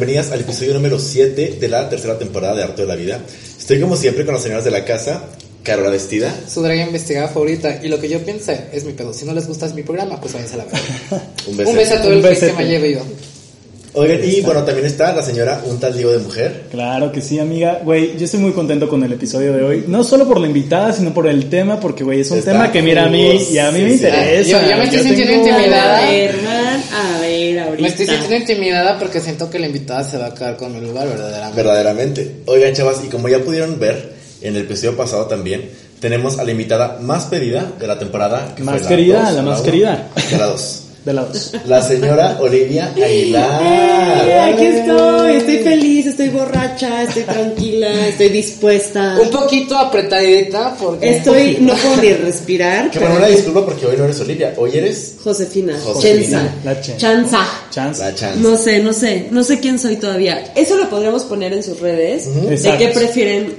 Bienvenidas al episodio número 7 de la tercera temporada de Arte de la Vida. Estoy como siempre con las señoras de la casa, Carola Vestida. Su draga investigada favorita. Y lo que yo piense es mi pedo. Si no les gusta mi programa, pues váyanse a la verga. Un beso. Un beso a todo Un el que me haya ido. Oigan, y bueno, también está la señora Un tal Diego de Mujer. Claro que sí, amiga. Güey, yo estoy muy contento con el episodio de hoy. No solo por la invitada, sino por el tema, porque, güey, es un Está tema que mira a mí y a mí sí, me sí. interesa. Yo- yo me estoy sintiendo tengo- intimidada. A ver, ahorita. Me estoy sintiendo intimidada porque siento que la invitada se va a quedar con mi lugar verdaderamente. Verdaderamente. Oigan, chavas, y como ya pudieron ver en el episodio pasado también, tenemos a la invitada más pedida de la temporada. que Más fue querida, dos, la más uno, querida. De la 2. De la dos. La señora Olivia Aguilar. aquí estoy, estoy feliz, estoy borracha, estoy tranquila, estoy dispuesta. Un poquito apretadita porque... Estoy, no puedo ni respirar. Que pero- bueno, una disculpa porque hoy no eres Olivia, hoy eres Josefina, Josefina. Chenza, La Chen. Chanza. Chance. la chance. No sé, no sé, no sé quién soy todavía. Eso lo podríamos poner en sus redes. ¿De qué prefieren?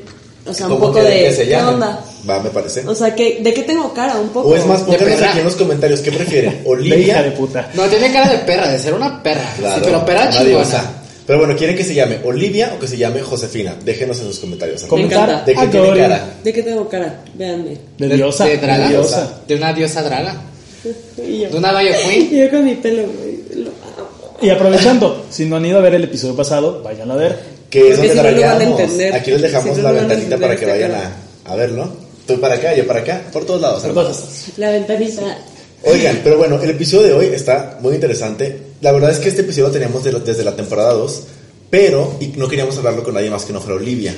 O sea, un ¿Cómo poco de. que se ¿Qué onda? Va, me parece. O sea, que, ¿de qué tengo cara? Un poco. O es más, De pónganos aquí en los comentarios qué prefieren, De hija de Olivia, puta. No, tiene cara de perra, de ser una perra. Claro, sí, pero perra chingona. Pero bueno, ¿quieren que se llame Olivia o que se llame Josefina? Déjenos en sus comentarios. ¿De qué tiene Adoro. cara? ¿De qué tengo cara? Véanme. De diosa. De, draga. De diosa. De una diosa draga. Y yo, De una Valle Queen. yo con mi pelo, güey. Lo amo. Y aprovechando, si no han ido a ver el episodio pasado, vayan a ver. Que es donde si no lo van a dragueamos. entender. Aquí les dejamos Si la ventanita entender para que vayan a, a verlo. Tú para acá, yo para acá, por todos lados. Por todas. La ventanita. Oigan, pero bueno, el episodio de hoy está muy interesante. La verdad es que este episodio lo teníamos de desde la temporada 2, pero y no queríamos hablarlo con nadie más que no fuera Olivia.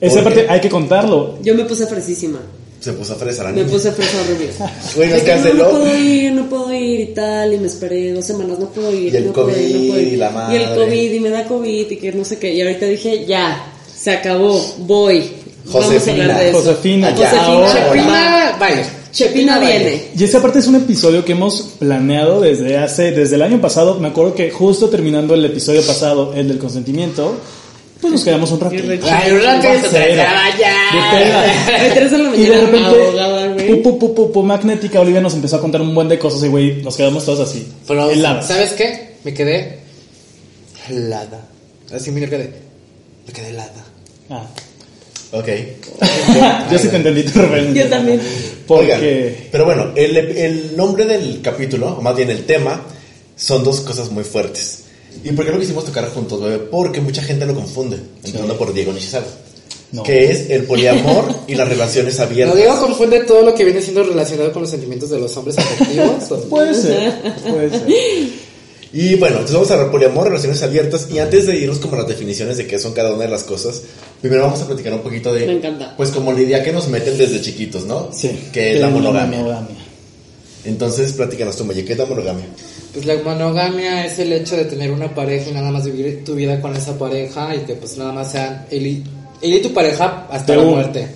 Esa parte hay que contarlo. Yo me puse fresísima. Se puso a fresar a Me puse fresa rubia. Güey, nos De que no, canceló. no puedo ir, no puedo ir y tal, y me esperé dos semanas, no puedo ir. Y el no puedo ir, no COVID puedo ir. y la Y el madre. COVID, y me da COVID, y que no sé qué. Y ahorita dije, ya, se acabó, voy. Vamos a Josefina. hablar de eso. Josefina. Josefina, Ahora. Chepina, vaya. Chepina viene. Y esta parte es un episodio que hemos planeado desde hace, desde el año pasado. Me acuerdo que justo terminando el episodio pasado, el del consentimiento, pues nos quedamos un ratito. Ay, un rato se Cero. tragaba ya. De peda. A 3 de la Y de repente, pu, pu, pu, pu, magnética, Olivia nos empezó a contar un buen de cosas y, güey, nos quedamos todos así. Pero, heladas. ¿sabes qué? Me quedé helada. Así me quedé. Me quedé helada. Ah, Ok. yo sí te entendí tu referencia. Yo también. Porque... Oigan, pero bueno, el, el nombre del capítulo, o más bien el tema, son dos cosas muy fuertes. ¿Y por qué lo quisimos tocar juntos, bebé? Porque mucha gente lo confunde, empezando por Diego Nishizawa. No. Que es el poliamor y las relaciones ¿No abiertas. digo confunde todo lo que viene siendo relacionado con los sentimientos de los hombres afectivos? Puede ser, puede ser. Y bueno, entonces vamos a hablar poliamor, relaciones abiertas. Y antes de irnos como a las definiciones de qué son cada una de las cosas, primero vamos a platicar un poquito de. Me encanta. Pues como la idea que nos meten desde chiquitos, ¿no? Sí. Que es la monogamia. monogamia. Entonces, platícanos tú, Maye, ¿qué es la monogamia? Pues la monogamia es el hecho de tener una pareja y nada más vivir tu vida con esa pareja y que pues nada más sean él y, él y tu pareja hasta la muerte.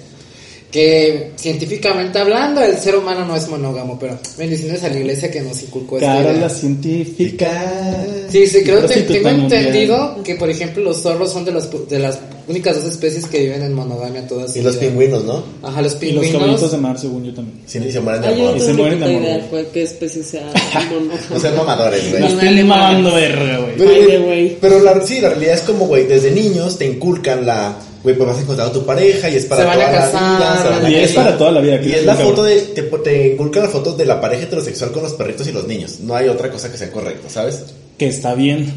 Que científicamente hablando el ser humano no es monógamo, pero bendiciones a la iglesia que nos inculcó esta Cara idea. la científica. Sí, sí, creo que tengo mundial. entendido que por ejemplo los zorros son de las de las únicas dos especies que viven en monogamia todas. Y los pingüinos, ¿no? Ajá, los Y los pingüinos. caballitos de mar, según yo también. Sí, y se mueren de Ay, yo amor. no Y se mueren de amor, idea de qué especie sea. No sean mamadores, güey. Estoy vale mamando verga, güey. Pero, Ay, de güey. pero la, sí, la realidad es como, güey, desde niños te inculcan la, güey, pues vas a encontrar a tu pareja y es para toda la vida. se van a Y es para toda la vida, Y es la foto de, te, te inculcan las fotos de la pareja heterosexual con los perritos y los niños. No hay otra cosa que sea correcta, ¿sabes? Que está bien.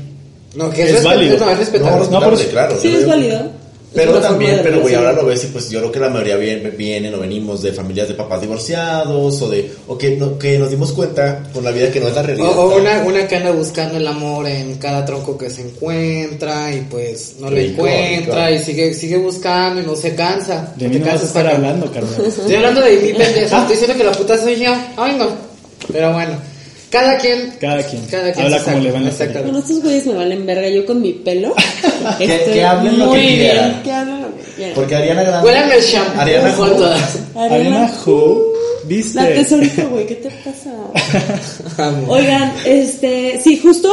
No, que Es es, válido. no, es respetar. No, no, claro. Sí, es válido. Pero también, pero güey, ahora lo ves y pues yo creo que la mayoría viene- vienen o venimos de familias de papás divorciados o de, o que, no- que nos dimos cuenta con la vida que no es la O, realidad. o una, una que anda buscando el amor en cada tronco que se encuentra y pues no lo encuentra rico. y sigue sigue buscando y no se cansa. De No mí te no vas a estar hablando, carnal. Estoy hablando de mi pendeja, estoy diciendo que la puta soy yo. Ay, no. Pero bueno, cada quien. Cada quien. Cada quien Habla como saca, le va en la exactamente. Bueno, estos güeyes me valen verga. Yo con mi pelo. Que- hablen lo muy que bien. quieran. Que hablen lo que quieran. Porque Ariana Grande. Huélame el shampoo Ariana Ju- todas. Ariana Who, ¿viste? La tesorita, güey, ¿qué te pasa? Amo. Oigan, este, sí, justo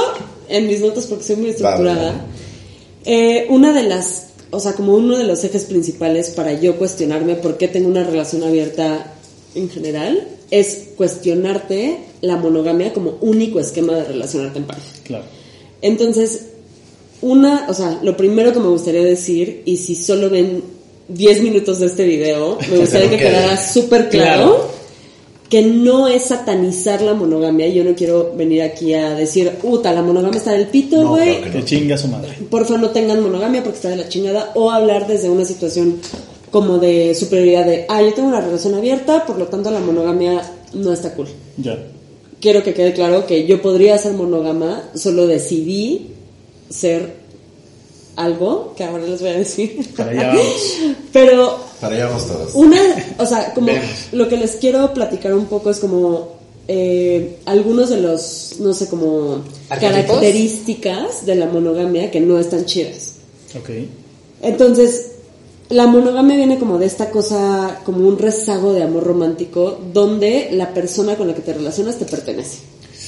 en mis notas, porque soy muy estructurada, eh, una de las, o sea, como uno de los ejes principales para yo cuestionarme por qué tengo una relación abierta en general, es cuestionarte la monogamia como único esquema de relacionarte en pareja. Claro. Entonces, una, o sea, lo primero que me gustaría decir, y si solo ven 10 minutos de este video, me gustaría que quedara súper claro, que no es satanizar la monogamia. Yo no quiero venir aquí a decir, puta, la monogamia está del pito, No, güey. claro que Que chinga su madre. Porfa, no tengan monogamia porque está de la chingada. O hablar desde una situación como de superioridad de, ah, yo tengo una relación abierta, por lo tanto la monogamia no está cool. Ya. Quiero que quede claro que yo podría ser monógama, solo decidí ser algo, que ahora les voy a decir. Para allá vamos. Pero Para allá vamos todos. una, o sea, como lo que les quiero platicar un poco es como eh, algunos de los, no sé, como ¿Arquetipos? características de la monogamia que no están chidas. Ok. Entonces, la monogamia viene como de esta cosa, como un rezago de amor romántico, donde la persona con la que te relacionas te pertenece.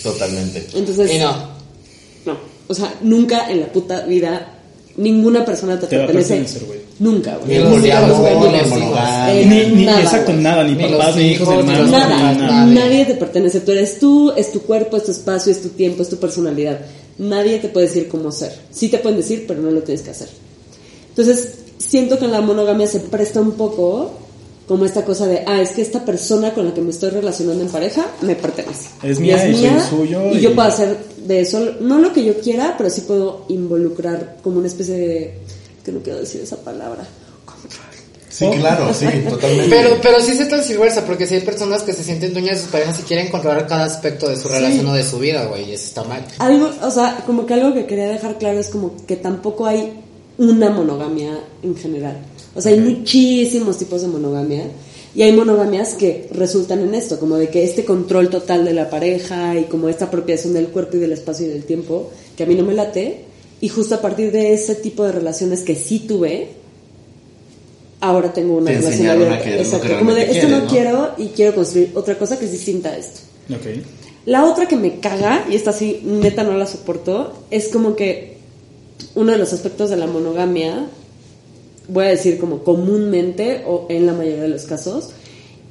Totalmente. Entonces, Y no. no, o sea, nunca en la puta vida ninguna persona te, Te va a pertenece. pertenecer, güey. Nunca, Ni güey. los Nunca, diablos, güey, ni los hijos. hijos. Eh, Ni, ni- nada, exacto, güey. nada, ni, papás, ni hijos, hermanos, Nada, nada. Nadie te pertenece. Tú eres tú, es tu cuerpo, es tu espacio, es tu tiempo, es tu personalidad. Nadie te puede decir cómo ser. Sí te pueden decir, pero no lo tienes que hacer. Entonces, siento que en la monogamia se presta un poco como esta cosa de, ah, es que esta persona con la que me estoy relacionando en pareja me pertenece. Es Y mía y soy suyo Y, y- yo puedo hacer de eso, no lo que yo quiera, pero sí puedo involucrar como una especie de, que no quiero decir esa palabra, Sí, claro, sí, totalmente. Pero, pero sí se transversa, porque si hay personas que se sienten dueñas de sus parejas y quieren controlar cada aspecto de su relación o de su vida, güey, y eso está mal. Algo, o sea, como que algo que quería dejar claro es como que tampoco hay una monogamia en general. O sea, hay muchísimos tipos de monogamia y hay monogamias que resultan en esto, como de que este control total de la pareja y como esta apropiación del cuerpo y del espacio y del tiempo, que a mí no me late, y justo a partir de ese tipo de relaciones que sí tuve, ahora tengo una Te relación abierta. que Exacto, como de esto no quieres, quiero y quiero construir otra cosa que es distinta a esto. Ok. La otra que me caga, y esta sí, neta no la soporto, es como que uno de los aspectos de la monogamia, voy a decir como comúnmente o en la mayoría de los casos,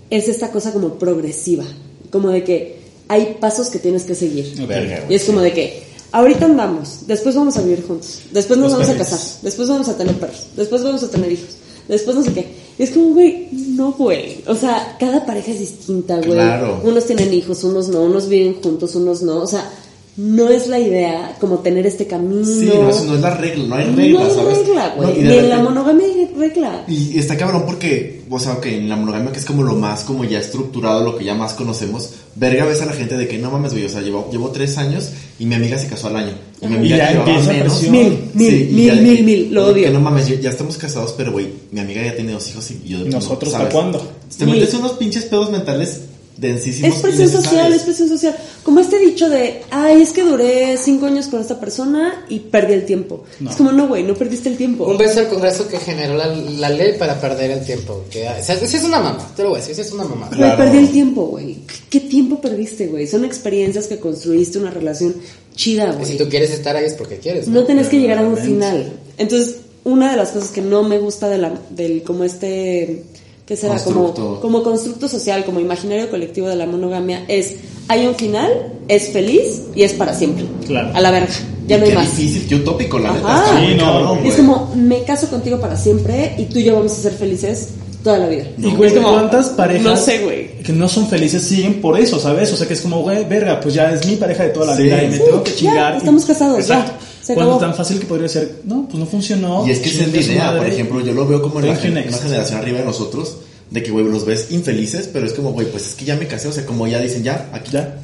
es esta cosa como progresiva, como de que hay pasos que tienes que seguir. Verga, Y es como de que ahorita andamos, después vamos a vivir juntos, después nos Los vamos a casar, después vamos a tener perros, después vamos a tener hijos, después no sé qué. Y es como, güey, no, güey. O sea, cada pareja es distinta, güey. Claro. Unos tienen hijos, unos no, unos viven juntos, unos no. O sea, no es la idea como tener este camino. Sí, no, eso no es la regla, no hay No regla, hay ¿sabes? regla, güey. No, y en la monogamia hay regla. Y está cabrón porque, o sea, que en la monogamia que es como lo más, como ya estructurado, lo que ya más conocemos, verga ves a la gente de que no mames, güey, o sea, llevo, llevo tres años y mi amiga se casó al año. Y mi Y amiga ya llevaba empieza menos. Mil, mil, mil, mil, que- mil, lo que odio. no mames, ya, ya estamos casados, pero güey, mi amiga ya tiene dos hijos y yo ¿Y nosotros para cuándo? Te metes unos pinches pedos mentales densísimos. Es presión social, es presión social. Como este dicho de, ay, es que duré cinco años con esta persona y perdí el tiempo. No. Es como, no, güey, no perdiste el tiempo. Un beso al Congreso que generó la, la ley para perder el tiempo. Que, o sea, es una mamá, te lo voy a decir, sí es una mamá. Güey, Claro. perdí el tiempo, güey. ¿Qué tiempo perdiste, güey? Son experiencias que construiste una relación chida, Y si güey. tú quieres estar ahí es porque quieres. No tenés que llegar a un final. Entonces, una de las cosas que no me gusta de la, del, como este, ¿qué será? Como, Constructo. como constructo social, como imaginario colectivo de la monogamia, es, hay un final, es feliz y es para siempre. Claro. A la verga. Ya Y no hay qué más. difícil, qué utópico, la neta. Ajá. Está muy Sí, no. cabrón, Y es como, me caso contigo para siempre y tú y yo vamos a ser felices toda la vida. Y güey, como, ¿cuántas parejas No sé, güey. que no son felices siguen por eso, ¿sabes? O sea, que es como, güey, verga, pues ya es mi pareja de toda la Sí. vida y me Sí, tengo que ya, chingar. y- estamos casados, ya, Exacto. Se Cuando acabó. tan fácil que podría ser, no, pues no funcionó. Y es que esa es la idea, por ejemplo, yo lo veo como en la Thank you, gen- una generación arriba de nosotros, de que, güey, los ves infelices, pero es como, güey, pues es que ya me casé, o sea, como ya dicen, ya, aquí Ya.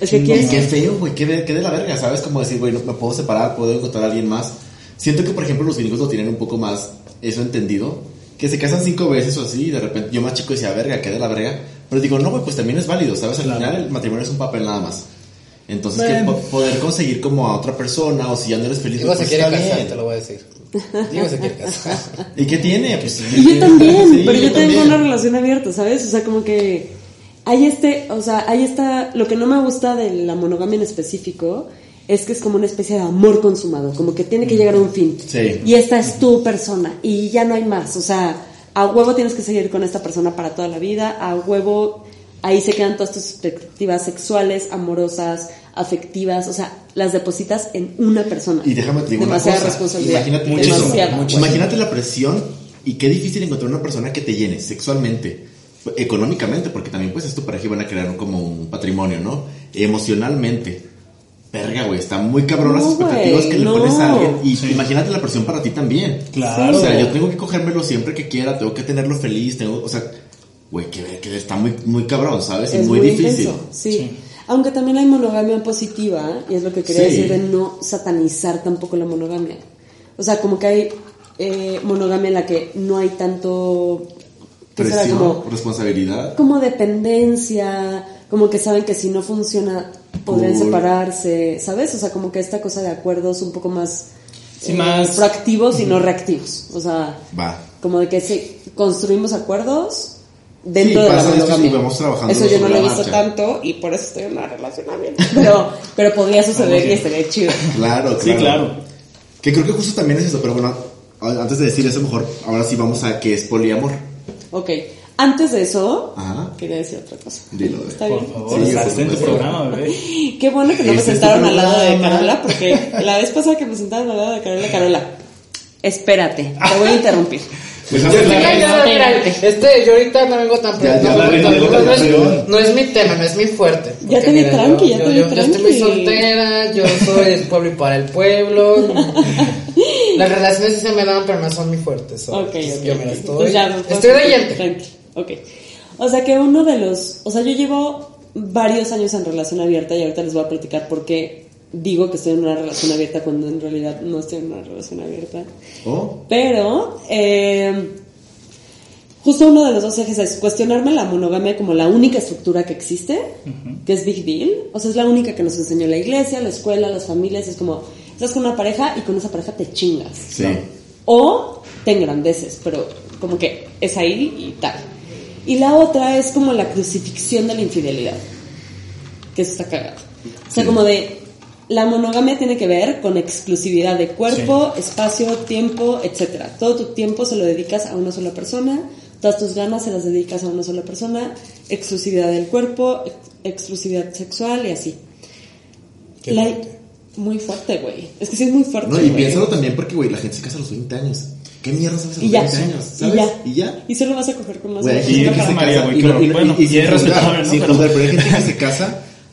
Es que quieres qué feo, güey, qué de, qué de la verga, ¿sabes? Como decir, güey, no me puedo separar, puedo encontrar a alguien más. Siento que, por ejemplo, los gringos lo tienen un poco más eso entendido, que se casan cinco veces o así, y de repente yo más chico decía, verga, qué de la verga. Pero digo, no, güey, pues también es válido, ¿sabes? Al Claro. final el matrimonio es un papel nada más. Entonces, que Bueno. poder conseguir como a otra persona, o si ya no eres feliz, pues se quiere está casar, bien. te lo voy a decir. Diego se quiere casar. ¿Y qué tiene? Pues, Y yo también, Sí, pero yo, tengo también. una relación abierta, ¿sabes? O sea, como que hay este, o sea, hay esta, lo que no me gusta de la monogamia en específico es que es como una especie de amor consumado, como que tiene que llegar a un fin. Sí. Y esta es tu persona y ya no hay más, o sea, a huevo tienes que seguir con esta persona para toda la vida, a huevo ahí se quedan todas tus expectativas sexuales, amorosas, afectivas, o sea, las depositas en una persona. Y déjame te digo Demasiada una cosa. responsabilidad. Imagínate. Demasiada. muchísimo. Imagínate la presión y qué difícil encontrar una persona que te llene sexualmente, económicamente, porque también pues es tu pareja y van a crear como un patrimonio, ¿no? Emocionalmente. Verga, güey, está muy cabrón las No, expectativas güey, que le no. pones a alguien. Y Sí. imagínate la presión para ti también. Claro. O sea, yo tengo que cogérmelo siempre que quiera, tengo que tenerlo feliz, tengo, o sea, güey, que, que está muy, muy cabrón, ¿sabes? Y muy, difícil. intenso, sí. Sí. Aunque también hay monogamia positiva, y es lo que quería Sí. decir de no satanizar tampoco la monogamia. O sea, como que hay eh, monogamia en la que no hay tanto... ¿qué será? Presión, Como, responsabilidad. como dependencia, como que saben que si no funciona podrían separarse, ¿sabes? O sea, como que esta cosa de acuerdos un poco más, eh, Sí, más- proactivos y no reactivos. O sea, Va. como de que sí, construimos acuerdos dentro Sí, de la monogamia. y vamos trabajando Eso yo no lo he visto marcha. tanto y por eso estoy en una relación abierta. Pero, pero podría suceder y estaría chido. Claro, claro. Sí, claro. Que creo que justo también es eso, pero bueno, antes de decir eso, mejor ahora sí vamos a que es poliamor. Ok, antes de eso, Ajá. quería decir otra cosa. Dilo, de- ¿Está Por bien? favor, Sí, estás por en tu supuesto. programa, bebé. Qué bueno que no me Este es tu sentaron al lado de. Carola, porque la vez pasada que me sentaron al lado de Carola, Carola, espérate, te voy a interrumpir. Pues Yo, ya, este, yo ahorita no vengo tan ya, no, de es, relación. no es mi tema, no es mi fuerte. Ya te vi mira, tranqui, yo- ya te yo- vi yo- Yo estoy muy tranqui. soltera, yo soy del pueblo y para el pueblo. Las relaciones sí se me dan, pero no son muy fuertes. so, Ok, ok. Yo me la ok. estoy, ya, estoy oyente. Tranqui, ok. O sea que uno de los, o sea, yo llevo varios años en relación abierta y ahorita les voy a platicar por qué digo que estoy en una relación abierta cuando en realidad no estoy en una relación abierta. Oh, Pero, eh, justo uno de los dos ejes es cuestionarme la monogamia como la única estructura que existe, que es big deal. O sea, es la única que nos enseñó la iglesia, la escuela, las familias. Es como, estás con una pareja y con esa pareja te chingas. sí. O te engrandeces, pero como que es ahí y tal. Y la otra es como la crucifixión de la infidelidad, que eso está cagado. O sea, Sí. como de la monogamia tiene que ver con exclusividad de cuerpo, espacio, tiempo, etcétera. Todo tu tiempo se lo dedicas a una sola persona, todas tus ganas se las dedicas a una sola persona, exclusividad del cuerpo, ex- exclusividad sexual y así. Qué La- fuerte. muy fuerte, güey. Es que sí es muy fuerte. No, y piénsalo también porque, güey, la gente se casa a los 20 años. ¿Qué mierda sabes a los Y ya, 20 años? y ¿Sabes? ya. Y ya. Y solo vas a coger con más Güey, y, y, bueno, y, y ¿no? sin Pero- juzgar,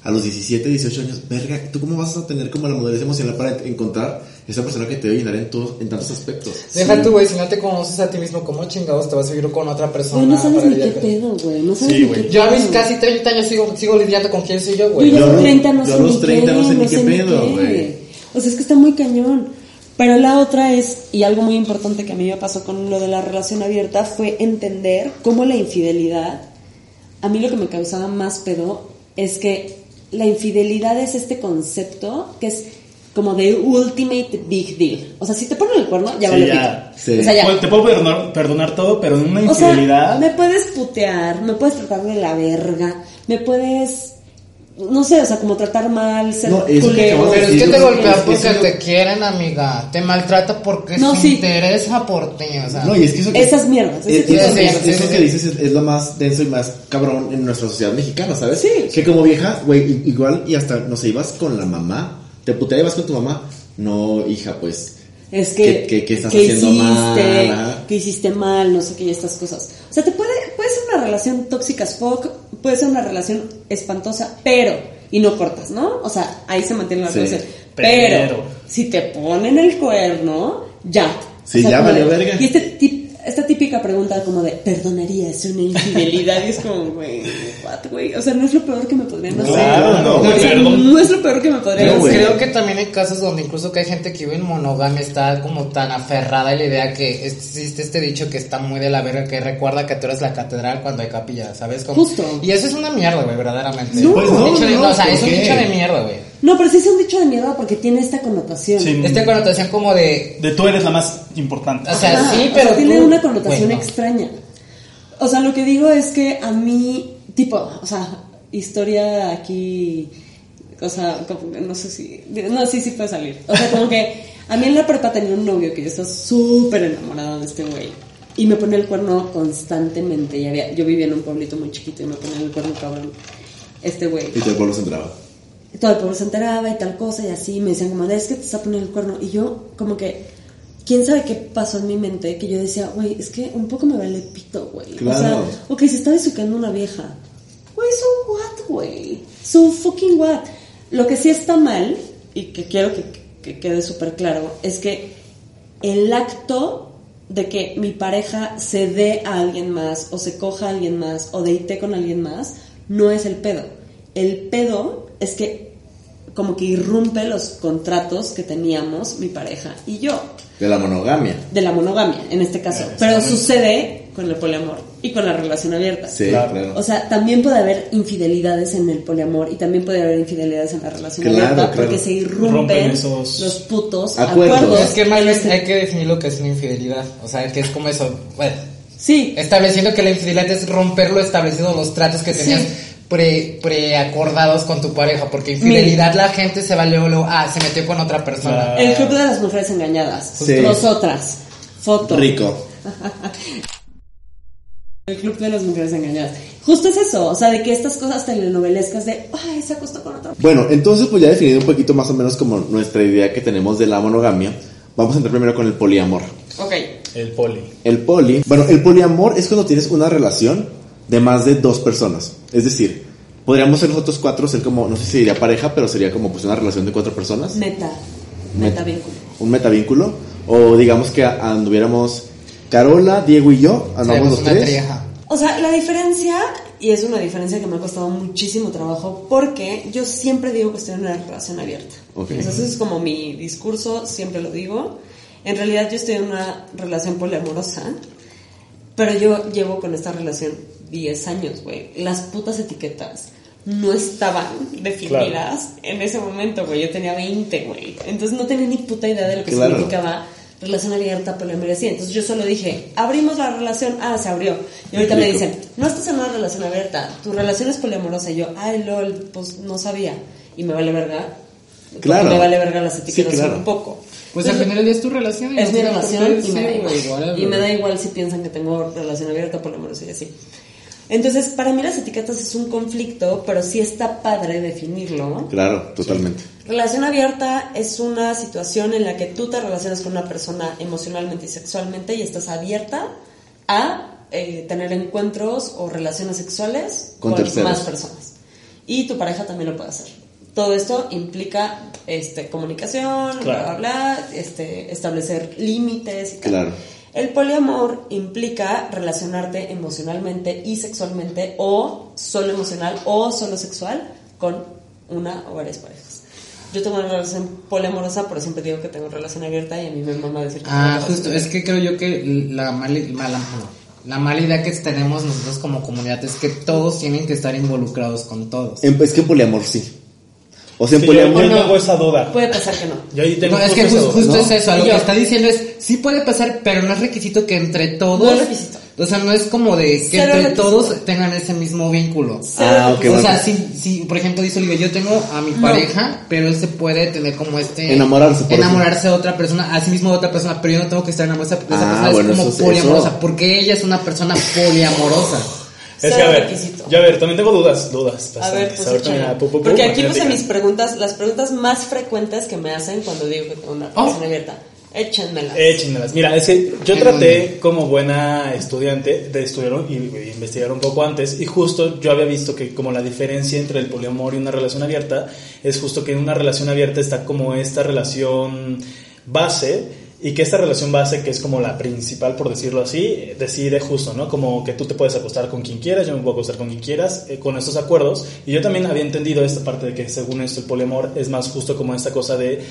a los 17, 18 años. Verga, ¿tú cómo vas a tener como la madurez emocional para encontrar esa persona que te va a llenar en, todos, en tantos aspectos? Deja tú, güey, si no te conoces a ti mismo, ¿cómo chingados te vas a vivir con otra persona? Güey, no sabes ni qué pedo, güey. No sabes Sí, ni güey. qué Yo a mis pedo. casi 30 años sigo, sigo lidiando con quién soy yo, güey. Yo ya Yo a a los los- 30 no yo sé a ni los 30 qué, no sé ni no qué pedo, güey. O sea, es que está muy cañón. Pero la otra es, y algo muy importante que a mí me pasó con lo de la relación abierta, fue entender cómo la infidelidad, a mí lo que me causaba más pedo es que la infidelidad es este concepto que es como de ultimate big deal. O sea, si te ponen el cuerno, ya Sí, vale ya. pito. Sí. O sea, ya. Te puedo perdonar, perdonar todo, pero en una O sea, infidelidad. me puedes putear, me puedes tratar de la verga, me puedes, no sé, o sea, como tratar mal, ser No, culero. Pero es que te creo golpea que porque eso- te quieren, amiga. Te maltrata porque No, se sí. interesa por ti, o sea. No, y es que eso que- Esas mierdas, es- de eso, Sí, mierdas. sí, eso sí, que dices es, es lo más denso y más cabrón en nuestra sociedad mexicana, ¿sabes? Sí. Que como vieja, güey, igual y hasta, no sé, ibas con la mamá, te puteabas ibas con tu mamá. No, hija, pues. Es que, ¿Qué- qué- qué estás haciendo hiciste, mal? Que hiciste mal, no sé qué, y estas cosas. O sea, te puede, puede ser una relación tóxica as fuck, puede ser una relación espantosa, pero, y no cortas, ¿no? O sea, ahí se mantiene la Sí, relación. Pero, pero. si te ponen el cuerno, ya. Sí, O sea, ya valió verga. Y este tip- esta típica pregunta como de, ¿perdonarías una infidelidad? y es como, güey, what, güey? O sea, no es lo peor que me podrían hacer. Claro, no, O sea, perdón. no es lo peor que me podrían No, hacer. creo que también hay casos donde incluso que hay gente que vive en monogamia está como tan aferrada a la idea que existe este dicho que está muy de la verga que recuerda que tú eres la catedral cuando hay capilla, ¿sabes? Como- Justo. Y eso es una mierda, güey, verdaderamente. No. Pues no, Un dicho de- no, o sea, ¿por es un dicho de mierda, güey. No, pero sí es un dicho de mierda porque tiene esta connotación. Sí. Esta connotación como de De tú eres la más importante. O sea, Ajá, sí, o pero sea, tiene tú- una connotación bueno. extraña. O sea, lo que digo es que a mí, tipo, o sea, historia aquí, o sea, como no sé si, no, sí, sí puede salir. O sea, como que a mí en la prepa tenía un novio que yo estaba súper enamorada de este güey. Y me ponía el cuerno constantemente. Y había, yo vivía en un pueblito muy chiquito y me ponía el cuerno cabrón. Este güey. Y el pueblo se entraba. Todo el pueblo se enteraba y tal cosa y así me decían como, es que te está poniendo el cuerno y yo como que, quién sabe qué pasó en mi mente, que yo decía, güey, es que un poco me vale pito, güey. Claro. O sea, ok, se está besuqueando una vieja. Güey, so what, güey? So fucking what? Lo que sí está mal, y que quiero que, que quede súper claro, es que el acto de que mi pareja se dé a alguien más, o se coja a alguien más, o deite con alguien más, no es el pedo. El pedo es que como que irrumpe los contratos que teníamos mi pareja y yo, De la monogamia. de la monogamia en este caso. Pero sucede con el poliamor y con la relación abierta. Sí, Claro. claro. O sea, también puede haber infidelidades en el poliamor y también puede haber infidelidades en la relación Claro, abierta claro. porque se irrumpen esos los putos acuerdos. acuerdos. Es que más en bien los que- hay que definir lo que es una infidelidad. O sea, que es como eso. Bueno, Sí, estableciendo que la infidelidad es romper lo establecido, los tratos que tenías Sí. Pre, preacordados con tu pareja. Porque infidelidad la gente se va luego, luego, ah, se metió con otra persona. Claro. el club de las mujeres engañadas. Sí. Nosotras. Foto. Rico. El club de las mujeres engañadas. Justo es eso, o sea, de que estas cosas telenovelescas de, ay, se acostó con otra. Bueno, entonces pues ya definido un poquito más o menos como nuestra idea que tenemos de la monogamia, vamos a entrar primero con el poliamor. Ok. El poli. El poli, bueno, el poliamor es cuando tienes una relación de más de dos personas. Es decir, podríamos ser nosotros cuatro, ser como, no sé si diría pareja, pero sería como pues una relación de cuatro personas. Meta. Met- Meta vínculo. Un metavínculo. O digamos que anduviéramos Carola, Diego y yo, andamos los tres. trieja. O sea, la diferencia, y es una diferencia que me ha costado muchísimo trabajo, porque yo siempre digo que estoy en una relación abierta. Ok. O sea, ese es como mi discurso, siempre lo digo. En realidad yo estoy en una relación poliamorosa, pero yo llevo con esta relación 10 años, güey. Las putas etiquetas no estaban definidas en ese momento, güey. Yo tenía 20, güey. Entonces no tenía ni puta idea de lo que Claro. significaba relación abierta, poliamor y así. Entonces yo solo dije, abrimos la relación. Ah, se abrió. Y ahorita me dicen, no estás en una relación abierta, tu relación es poliamorosa. Y yo, ay, lol, pues no sabía. Y me vale verga. Claro. Me vale verga las etiquetas Sí, claro. un poco. Pues al Entonces, final del día es tu relación. y es no mi relación y me da igual. Y me da igual si piensan que tengo relación abierta, poliamorosa y así. Entonces, para mí las etiquetas es un conflicto, pero sí está padre definirlo. Claro, totalmente. Relación abierta es una situación en la que tú te relacionas con una persona emocionalmente y sexualmente y estás abierta a eh, tener encuentros o relaciones sexuales Con con, más personas. Y tu pareja también lo puede hacer. Todo esto implica este, comunicación, bla, Claro. bla, bla, este, establecer límites y tal. Claro. El poliamor implica relacionarte emocionalmente y sexualmente o solo emocional o solo sexual con una o varias parejas. Yo tengo una relación poliamorosa, pero siempre digo que tengo relación abierta y a mí me mama decir que Ah, justo, es que creo yo que la mala, la mala idea que tenemos nosotros como comunidad es que todos tienen que estar involucrados con todos. Es que poliamor sí. O sea, en Sí, yo, poliamor. yo tengo esa duda. Puede pasar que no. Yo ahí tengo No, es que esa justo, duda. justo ¿no? es eso, lo que está diciendo es, sí puede pasar, pero no es requisito que entre todos... No es requisito. O sea, no es como de que Cero entre requisito. todos tengan ese mismo vínculo. Ah, ok, o bueno. sea, si, si, por ejemplo, dice Olivia, yo tengo a mi No. pareja, pero él se puede tener como este... Enamorarse, por Enamorarse de otra persona, a sí mismo de otra persona, pero yo no tengo que estar enamorado de esa, de esa Ah, persona, bueno, es como eso- poliamorosa, eso- porque ella es una persona poliamorosa. Es que a ver, requisito. yo a ver, también tengo dudas, dudas. A ver, bastantes. pues échala. mira, pu, pu, pu, Porque aquí puse mis preguntas, las preguntas más frecuentes que me hacen cuando digo que tengo una Oh. relación abierta. Échenmelas. Échenmelas. Mira, es que yo ¿En traté como buena estudiante de estudiar y, y investigar un poco antes y justo yo había visto que como la diferencia entre el poliamor y una relación abierta es justo que en una relación abierta está como esta relación base y que esta relación base que es como la principal por decirlo así decide justo no como que tú te puedes acostar con quien quieras yo me puedo acostar con quien quieras eh, con estos acuerdos y yo también había entendido esta parte de que según esto el poliamor es más justo como esta cosa de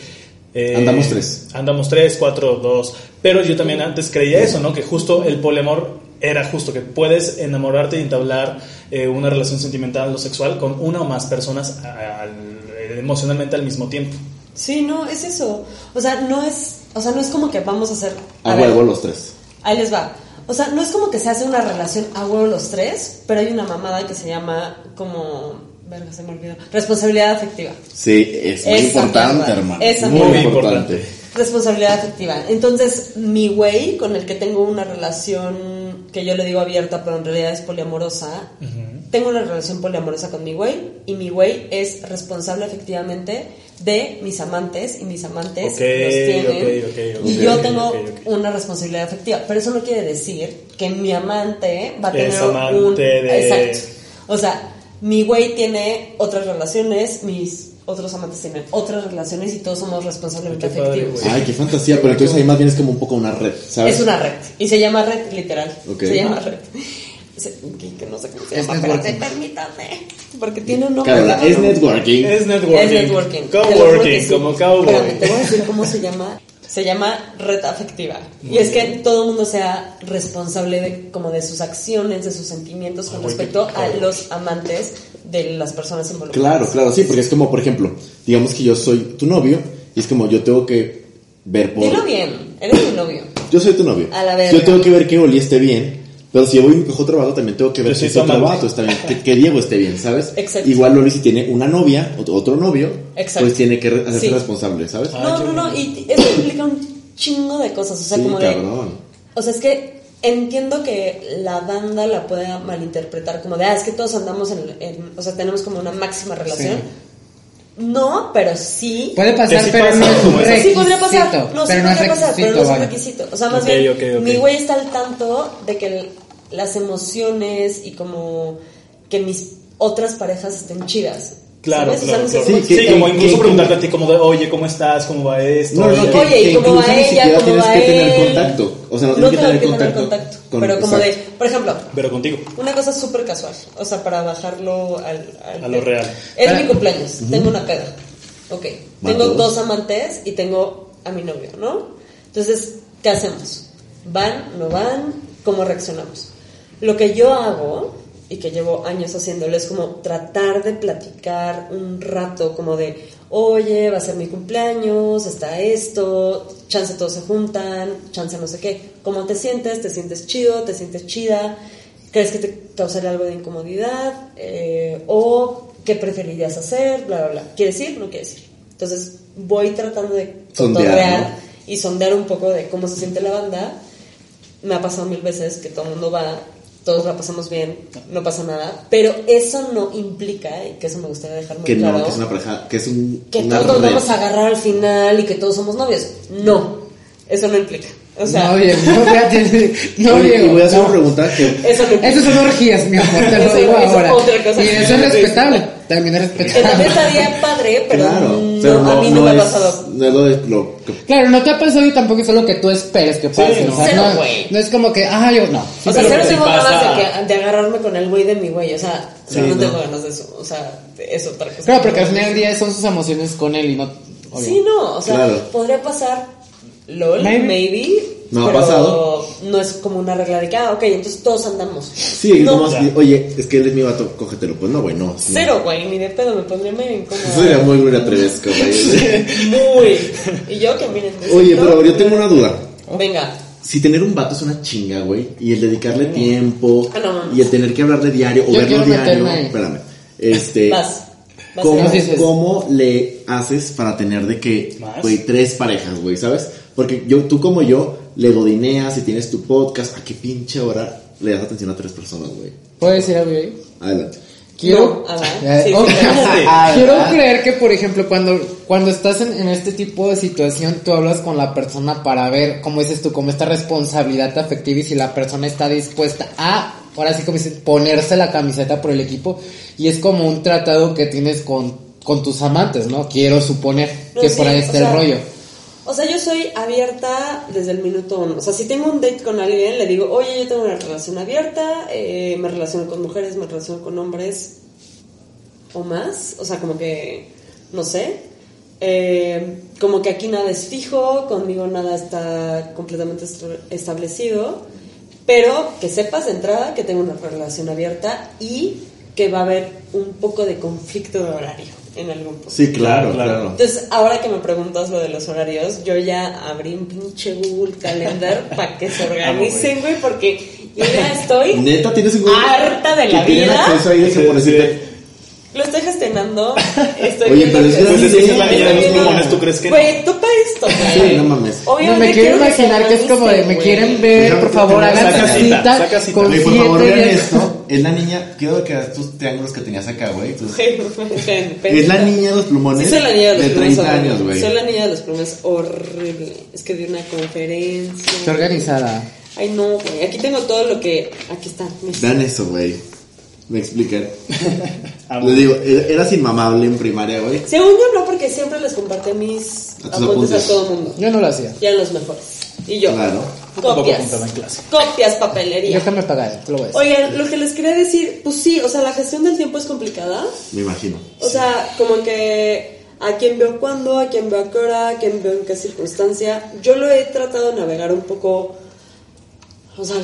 eh, Andamos tres. Andamos tres, cuatro, dos. Pero yo también antes creía eso, ¿no? Que justo el poliamor era justo que puedes enamorarte y entablar eh, una relación sentimental o sexual con una o más personas al- emocionalmente al mismo tiempo. Sí, no, es eso. O sea, no es, o sea, no es como que vamos a hacer A huevo los tres. Ahí les va. O sea, no es como que se hace una relación a huevo los tres, pero hay una mamada que se llama como verga, se me olvidó. Responsabilidad afectiva. Sí, es muy Esa importante, hermano. Esa muy mierda. importante. Responsabilidad afectiva. Entonces, mi güey, con el que tengo una relación que yo le digo abierta, pero en realidad es poliamorosa, tengo una relación poliamorosa con mi güey y mi güey es responsable efectivamente de mis amantes y mis amantes los tienen. y yo tengo una responsabilidad afectiva, pero eso no quiere decir que mi amante va a Es tener amante un de- exacto. O sea, mi güey tiene otras relaciones, mis otros amantes tienen otras relaciones y todos somos responsablemente Qué padre, afectivos. güey. Ay, qué fantasía, pero entonces ahí más bien es como un poco una red, ¿sabes? Es una red. Y se llama red, literal. Se llama red. Que, que no sé cómo se Es llama. networking. Espérate, permítame. Porque tiene un nombre. Carola, es networking. Es networking. Es networking. Coworking, sí. como cowboy. Espérame, te voy a decir cómo se llama. Se llama red afectiva. y es que todo el mundo sea responsable de, como de sus acciones, de sus sentimientos con Ah, respecto a los amantes de las personas involucradas. Claro, claro, sí, porque es como, por ejemplo, digamos que yo soy tu novio y es como yo tengo que ver por... Dilo bien, eres mi novio. Yo soy tu novio. A la verga. Yo tengo que ver que Oli esté bien. Pero si yo voy y cojo otro vato, también tengo que ver tu ese otro vato está bien. Que, que Diego esté bien, ¿sabes? Exacto. Igual Oli si tiene una novia, otro, otro novio, Exacto. pues tiene que hacerse Sí. responsable, ¿sabes? Ah, No, no, no, y eso implica un chingo de cosas, o sea, sí, como de... cabrón. O sea, es que entiendo que la banda la pueda malinterpretar como de, ah, es que todos andamos en, en- o sea, tenemos como una máxima relación. No, pero sí. Puede pasar, sí pero pasa, no es un eso. Sí requisito. podría pasar, no, sí pero no es podría pasar, pero no es un requisito. O sea, más Ok, bien, ok, ok. mi güey está al tanto de que el- las emociones y como que mis otras parejas estén chidas. Claro, ¿sabes? O sea, claro, Sí, Sí, que- como que- incluso que- preguntarte a ti como de, oye, ¿cómo estás? ¿Cómo va esto? No, no, Oye, que, Oye, ¿y que cómo va ella? ¿Cómo tienes va que tener él? contacto. O sea, no, no tienes que tengo tener que contacto. tener contacto. con- pero como de, exacto. por ejemplo, Pero contigo. Una cosa súper casual, o sea, para bajarlo al, al- A lo real. Es Para- mi cumpleaños, tengo una peda. Ok, Van tengo dos amantes y tengo a mi novio, ¿no? Entonces, ¿qué hacemos? ¿Van? ¿No van? ¿Cómo reaccionamos? Lo que yo hago y que llevo años haciéndolo es como tratar de platicar un rato, como de, oye, va a ser mi cumpleaños, está esto, chance todos se juntan, chance no sé qué. ¿Cómo te sientes? ¿Te sientes chido? ¿Te sientes chida? ¿Crees que te causaría algo de incomodidad? Eh, ¿O qué preferirías hacer? Bla, bla, bla. ¿Quieres ir? No quieres ir. Entonces voy tratando de Sondear, y sondear un poco de cómo se siente la banda. Me ha pasado mil veces que todo el mundo va, todos la pasamos bien, no pasa nada. Pero eso no implica, y que eso me gustaría dejar muy Que claro, no, que es una pareja, que es un. que una todos nos red. vamos a agarrar al final y que todos somos novios. No, eso no implica. O sea, no, Diego, no, fíjate, no, Oye, Diego, voy a hacer no. una pregunta que. eso no implica. Eso son orgías, mi amor, te lo digo ahora. otra cosa. Y eso es respetable, también es Que también respetable. estaría padre, pero, claro, no, pero a mí no, me ha es, pasado. No es lo que Claro, no te ha pasado y tampoco es lo que tú esperes que pase. no. o sea, no, no es como que, ah, yo no. O sea, cero tengo ganas de, que- de agarrarme con el güey de mi güey. O sea, Sí, no, no. tengo ganas de eso. O sea, es otra cosa. Claro, porque al final del día son sus emociones con él y no. obvio. Sí, no. O sea, Claro. podría pasar. LOL, Maybe. maybe. No ha pero pasado. No es como una regla de que, ah, ok, entonces todos andamos. Sí, no, como así, oye, es que él es mi vato, cógetelo. Pues no, güey, no. Cero, güey, ni de pedo, me pondría medio incómoda. Eso sería muy Gloria Trevisco, güey. Muy. Y yo que miren. Oye, pero yo tengo una duda. Venga. Si tener un vato es una chinga, güey, y el dedicarle tiempo, Ah, no, y el tener que hablarle diario, o Yo verlo diario, meterme espérame, este, Vas. Vas ¿cómo, cómo le haces para tener de que, güey, tres parejas, güey, ¿sabes? Porque yo, tú como yo, le godineas y tienes tu podcast, ¿a qué pinche hora le das atención a tres personas, güey? ¿Puedo decir algo ahí? Adelante. Quiero, No, sí, quiero creer que, por ejemplo, cuando, cuando estás en, en este tipo de situación, tú hablas con la persona para ver, como dices tú, como esta responsabilidad afectiva y si la persona está dispuesta a, ahora sí como dices, ponerse la camiseta por el equipo y es como un tratado que tienes con, con tus amantes, ¿no? Quiero suponer No, que sí, por ahí está sea, el rollo. O sea, yo soy abierta desde el minuto uno. O sea, si tengo un date con alguien, le digo, oye, yo tengo una relación abierta, eh, me relaciono con mujeres, me relaciono con hombres o más. O sea, como que, no sé. Eh, como que aquí nada es fijo, conmigo nada está completamente establecido. Pero que sepas de entrada que tengo una relación abierta y que va a haber un poco de conflicto de horario en algún punto. Sí, claro, Claro. Entonces, ahora que me preguntas lo de los horarios, yo ya abrí un pinche Google Calendar para que se organicen, güey, porque yo ya estoy Neta, tienes un harta de la vida. acceso ahí de Sí, sí. Lo estoy gestionando. Estoy Oye, pero es que- Pues es la niña de los plumones, ¿tú crees que no? Güey, tú para esto, güey. Sí, no mames. No, Obviamente me quiero imaginar que es como de, me quieren ver, por favor, hagan cita, cita con por favor, vean esto. Es la niña, quiero que hagas tus triángulos que tenías acá, güey. tus-. Es la niña de los plumones Sí, soy la niña de los plumones 30 horrible. años, güey. Soy la niña de los plumones horrible. Es que di una conferencia. Qué organizada. Ay, no, güey. Aquí tengo todo lo que. Aquí está. Dan eso, güey. Me explican. Le digo, era- eras inmamable en primaria, güey. Según yo, no, porque siempre les compartí mis apuntes a todo el mundo. Yo no lo hacía. Ya en los mejores. Y yo. Claro. Copias. clase. Copias, papelería. Déjame pagar, te lo voy a decir. Oigan, lo que les quería decir, pues sí, o sea, la gestión del tiempo es complicada. Me imagino. O sea, como que a quién veo cuándo, a quién veo a qué hora, a quién veo en qué circunstancia. Yo lo he tratado de navegar un poco, o sea,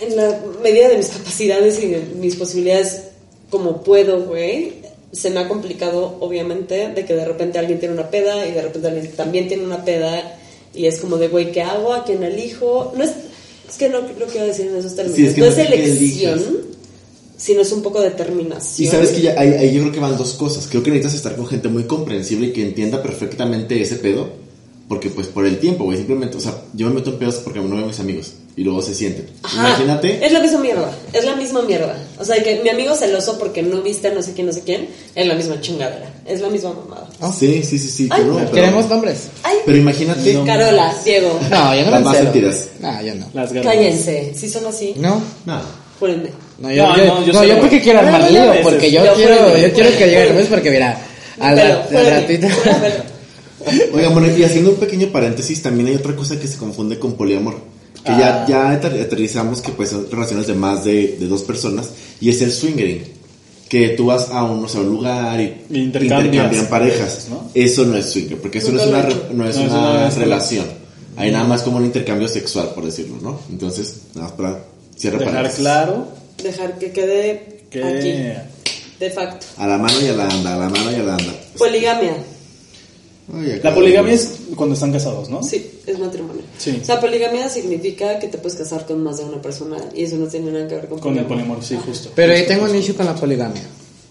en la medida de mis capacidades y de mis posibilidades como puedo, güey. Se me ha complicado, obviamente, de que de repente alguien tiene una peda y de repente alguien también tiene una peda y es como de, güey, ¿qué hago? ¿A quién elijo? No es, es que no lo quiero decir en esos términos. Sí, es que no no es elección, sino es un poco determinación. Y sabes que ya, ahí, ahí yo creo que van dos cosas. Creo que necesitas estar con gente muy comprensible y que entienda perfectamente ese pedo. Porque pues por el tiempo, güey. Simplemente, o sea, yo me meto en pedos porque no veo a mis amigos. Y luego se sienten. Ajá, Imagínate. Es la misma mierda. Es la misma mierda. O sea, que mi amigo celoso porque no viste a no sé quién, no sé quién, es la misma chingadera. Es la misma mamada. Sí, sí, sí, sí. Ay, pero no, pero- Queremos nombres. Ay, Pero imagínate. Carola, Diego, No, yo no Las me más sentidas. No, yo no. Las cállense. Si son así, No. No. júrenme. No, yo, No, yo, no, yo no, yo porque quiero No, armar no, lío, no, porque yo yo quiero, yo quiero que llegue júrame. después porque mira, al, Pero, rat- al júrame, ratito. Oiga, bueno, y haciendo un pequeño paréntesis, también hay otra cosa que se confunde con poliamor. Que Ah. ya, ya ater- aterrizamos que pues son relaciones de más de, de dos personas. Y es el swingering. Que tú vas a un, o sea, un lugar y intercambian parejas. ¿no? Eso no es swinger, porque eso no es una, re- no es No, una relación. Hay nada más como un intercambio sexual, por decirlo, ¿no? Entonces, nada más para cierre Dejar claro Dejar que quede que aquí, de facto. A la mano y a la anda, a la mano y a la anda. Poligamia. Ay, la poligamia es cuando están casados, ¿no? Sí, es matrimonio. Sí. O sea, poligamia significa que te puedes casar con más de una persona y eso no tiene nada que ver con Con el poliamor. sí, justo. Pero ahí tengo un issue con la poligamia.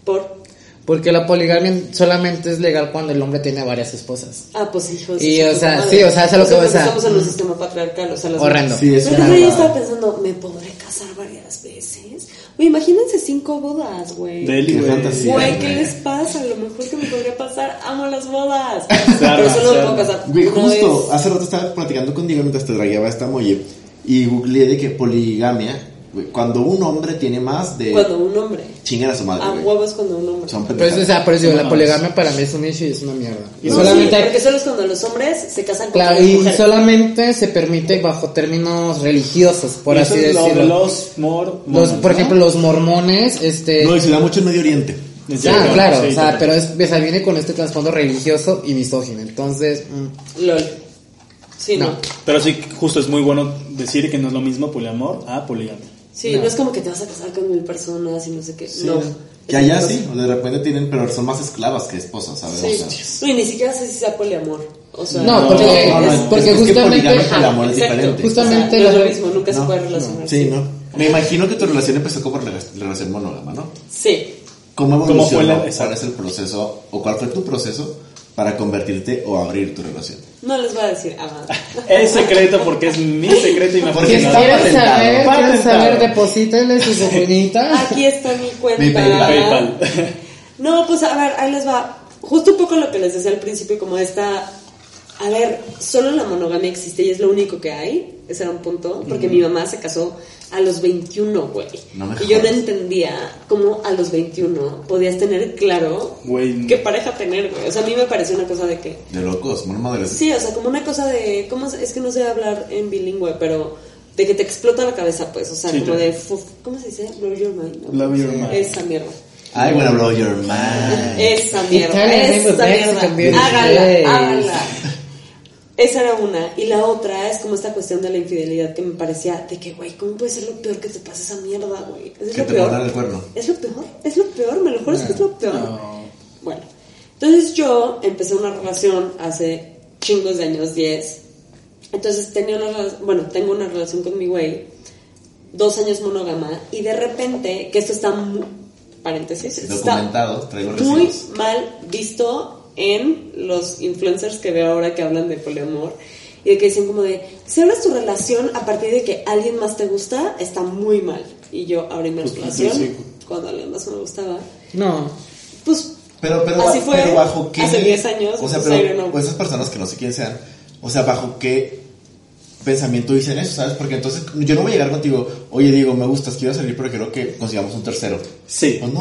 Por. Porque la poligamia solamente es legal cuando el hombre tiene varias esposas. Ah, pues hijos. Y, o sea, sí, o sea, eso es lo que voy voy a- Estamos en un sistema patriarcal, o sea, las Horrendo. Sí, es Pero yo estaba pensando, ¿me podré casar varias imagínense cinco bodas, güey. Deli, Qué güey. fantasía. Güey, ¿qué les pasa? Lo mejor que me podría pasar, amo las bodas. Arma, Pero solo se me puedo arma. casar. Güey, justo, hace rato estaba platicando contigo mientras te dragueaba esta molle y googleé de que poligamia, güey, cuando un hombre tiene más de... Cuando un hombre. Chingar a su madre, A güey. huevos cuando un hombre. Son Pues, o sea, por eso digo, la poligamia para mí es un issue y es una mierda. Y No, solamente sí, porque solo es cuando los hombres se casan con Claro, y mujeres. solamente se permite bajo términos religiosos, por Y eso así es lo de decirlo. los mor Los, por ¿no? ejemplo, los mormones, este... No, y se da mucho en Medio Oriente. Sí, ah, claro, sí, o sea, pero es, o sea, viene con este trasfondo religioso y misógino, entonces... mm, LOL. Sí, no. No. Pero sí, justo es muy bueno decir que no es lo mismo poliamor a poligamia. Sí, no. es como que te vas a casar con mil personas y no sé qué. no. Que allá sí, o de repente tienen, pero son más esclavas que esposas, ¿sabes? Sí. O sea, No, y ni siquiera sé si sea poliamor. O sea, No, porque- no, no, es- es- porque es que justamente- y Ajá, poliamor es exacto. diferente. Justamente O sea, no es lo mismo, nunca se No, puede relacionar. Sí, ¿no? Me imagino que tu relación empezó como rela- relación monógama, ¿no? Sí. ¿Cómo ¿Cómo evolucionó? fue la- ¿Cuál es el proceso o cuál fue tu proceso para convertirte o abrir tu relación? No les voy a decir ah, Es secreto porque es mi secreto y me Porque está ¿Quieren saber? ¿Quieren saber? Deposítenle su sofinita. Aquí está mi cuenta. Mi PayPal. PayPal. No, pues a ver, ahí les va. Justo un poco lo que les decía al principio, como esta. A ver, solo la monogamia existe y es lo único que hay. Ese era un punto. Porque mi mamá se casó a los 21, güey. No me y yo no entendía cómo a los 21 podías tener claro Güey. qué pareja tener, güey. O sea, a mí me pareció una cosa de que. De locos, muy madres. Sí, o sea, como una cosa de. ¿cómo es que no sé hablar en bilingüe, pero. De que te explota la cabeza, pues. O sea, Sí, como de. fuf, ¿Cómo se dice? Blow your mind. ¿no? Blow your mind. Esa mierda. I wanna blow your mind. Esa mierda, esa mierda. Hágala, hágala. Esa era una. Y la otra es como esta cuestión de la infidelidad que me parecía de que, güey, ¿cómo puede ser lo peor que te pase esa mierda, güey? Es Que lo te peor. el cuerno. Es lo peor, es lo peor, me lo juro es que es lo peor. No. Bueno, entonces yo empecé una relación hace chingos de años, 10. Entonces tenía una bueno, tengo una relación con mi güey, dos años monógama, y de repente, que esto está muy, paréntesis, esto está Documentado, traigo muy mal visto en los influencers que veo ahora que hablan de poliamor y de que dicen como de, si hablas tu relación a partir de que alguien más te gusta, está muy mal. Y yo abrí mi Pues, relación sí, sí. cuando alguien más me gustaba. No. Pues Pero, pero, Así fue pero bajo qué. hace 10 años, O sea, pues, pero know. pues, esas personas que no sé quién sean, o sea, bajo qué pensamiento dicen eso, ¿sabes? Porque entonces yo no voy a llegar contigo, oye, Diego, me gustas, quiero salir, pero quiero que consigamos un tercero. Sí. Pues no.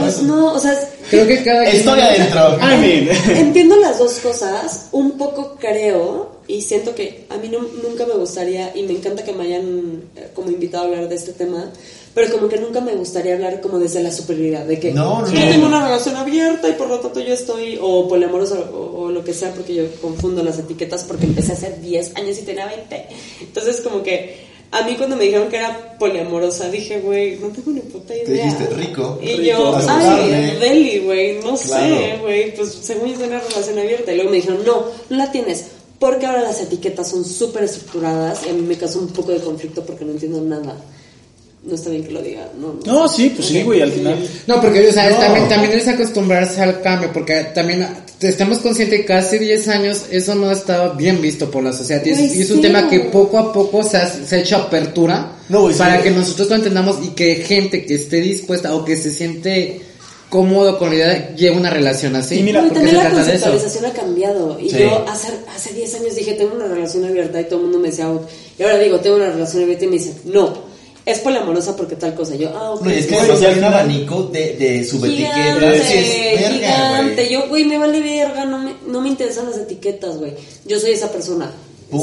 Pues no, o sea, Creo que cada Estoy adentro. I mean. entiendo las dos cosas, un poco creo y siento que a mí no- nunca me gustaría y me encanta que me hayan eh, como invitado a hablar de este tema, pero como que nunca me gustaría hablar como desde la superioridad, de que No, no, yo tengo una relación abierta y por lo tanto yo estoy o poliamorosa o, o lo que sea porque yo confundo las etiquetas porque empecé hace 10 años y tenía 20. Entonces como que a mí cuando me dijeron que era poliamorosa dije, güey, no tengo ni puta idea. dijiste, rico. Y Rico, yo, ay, deli, güey, no sé, güey, pues según yo tenía una relación abierta. Y luego me dijeron, no, no la tienes. Porque ahora las etiquetas son súper estructuradas y a mí me causó un poco de conflicto porque no entiendo nada. No está bien que lo diga, no. No, sí, pues sí, Ok. güey, al final. No, porque, o sea, No. también, también es acostumbrarse al cambio, porque también estamos conscientes que hace 10 años eso no estaba bien visto por la sociedad. Y es, es un sí. tema que poco a poco se ha, se ha hecho apertura No, güey, sí. para que nosotros lo entendamos y que gente que esté dispuesta o que se siente cómodo con la idea lleve una relación así. Y mira, No, también la de conceptualización ha cambiado. Y Sí. yo hace, hace 10 años dije, tengo una relación abierta y todo el mundo me decía, "Oh". y ahora digo, tengo una relación abierta y me dicen, no, es poliamorosa porque tal cosa. Yo, ah, ok. No, es que al hay un abanico de, de subetiquetas. Gigante, Sí, es verga, gigante. güey. Yo, güey, me vale verga, no me, no me interesan las etiquetas, güey. Yo soy esa persona.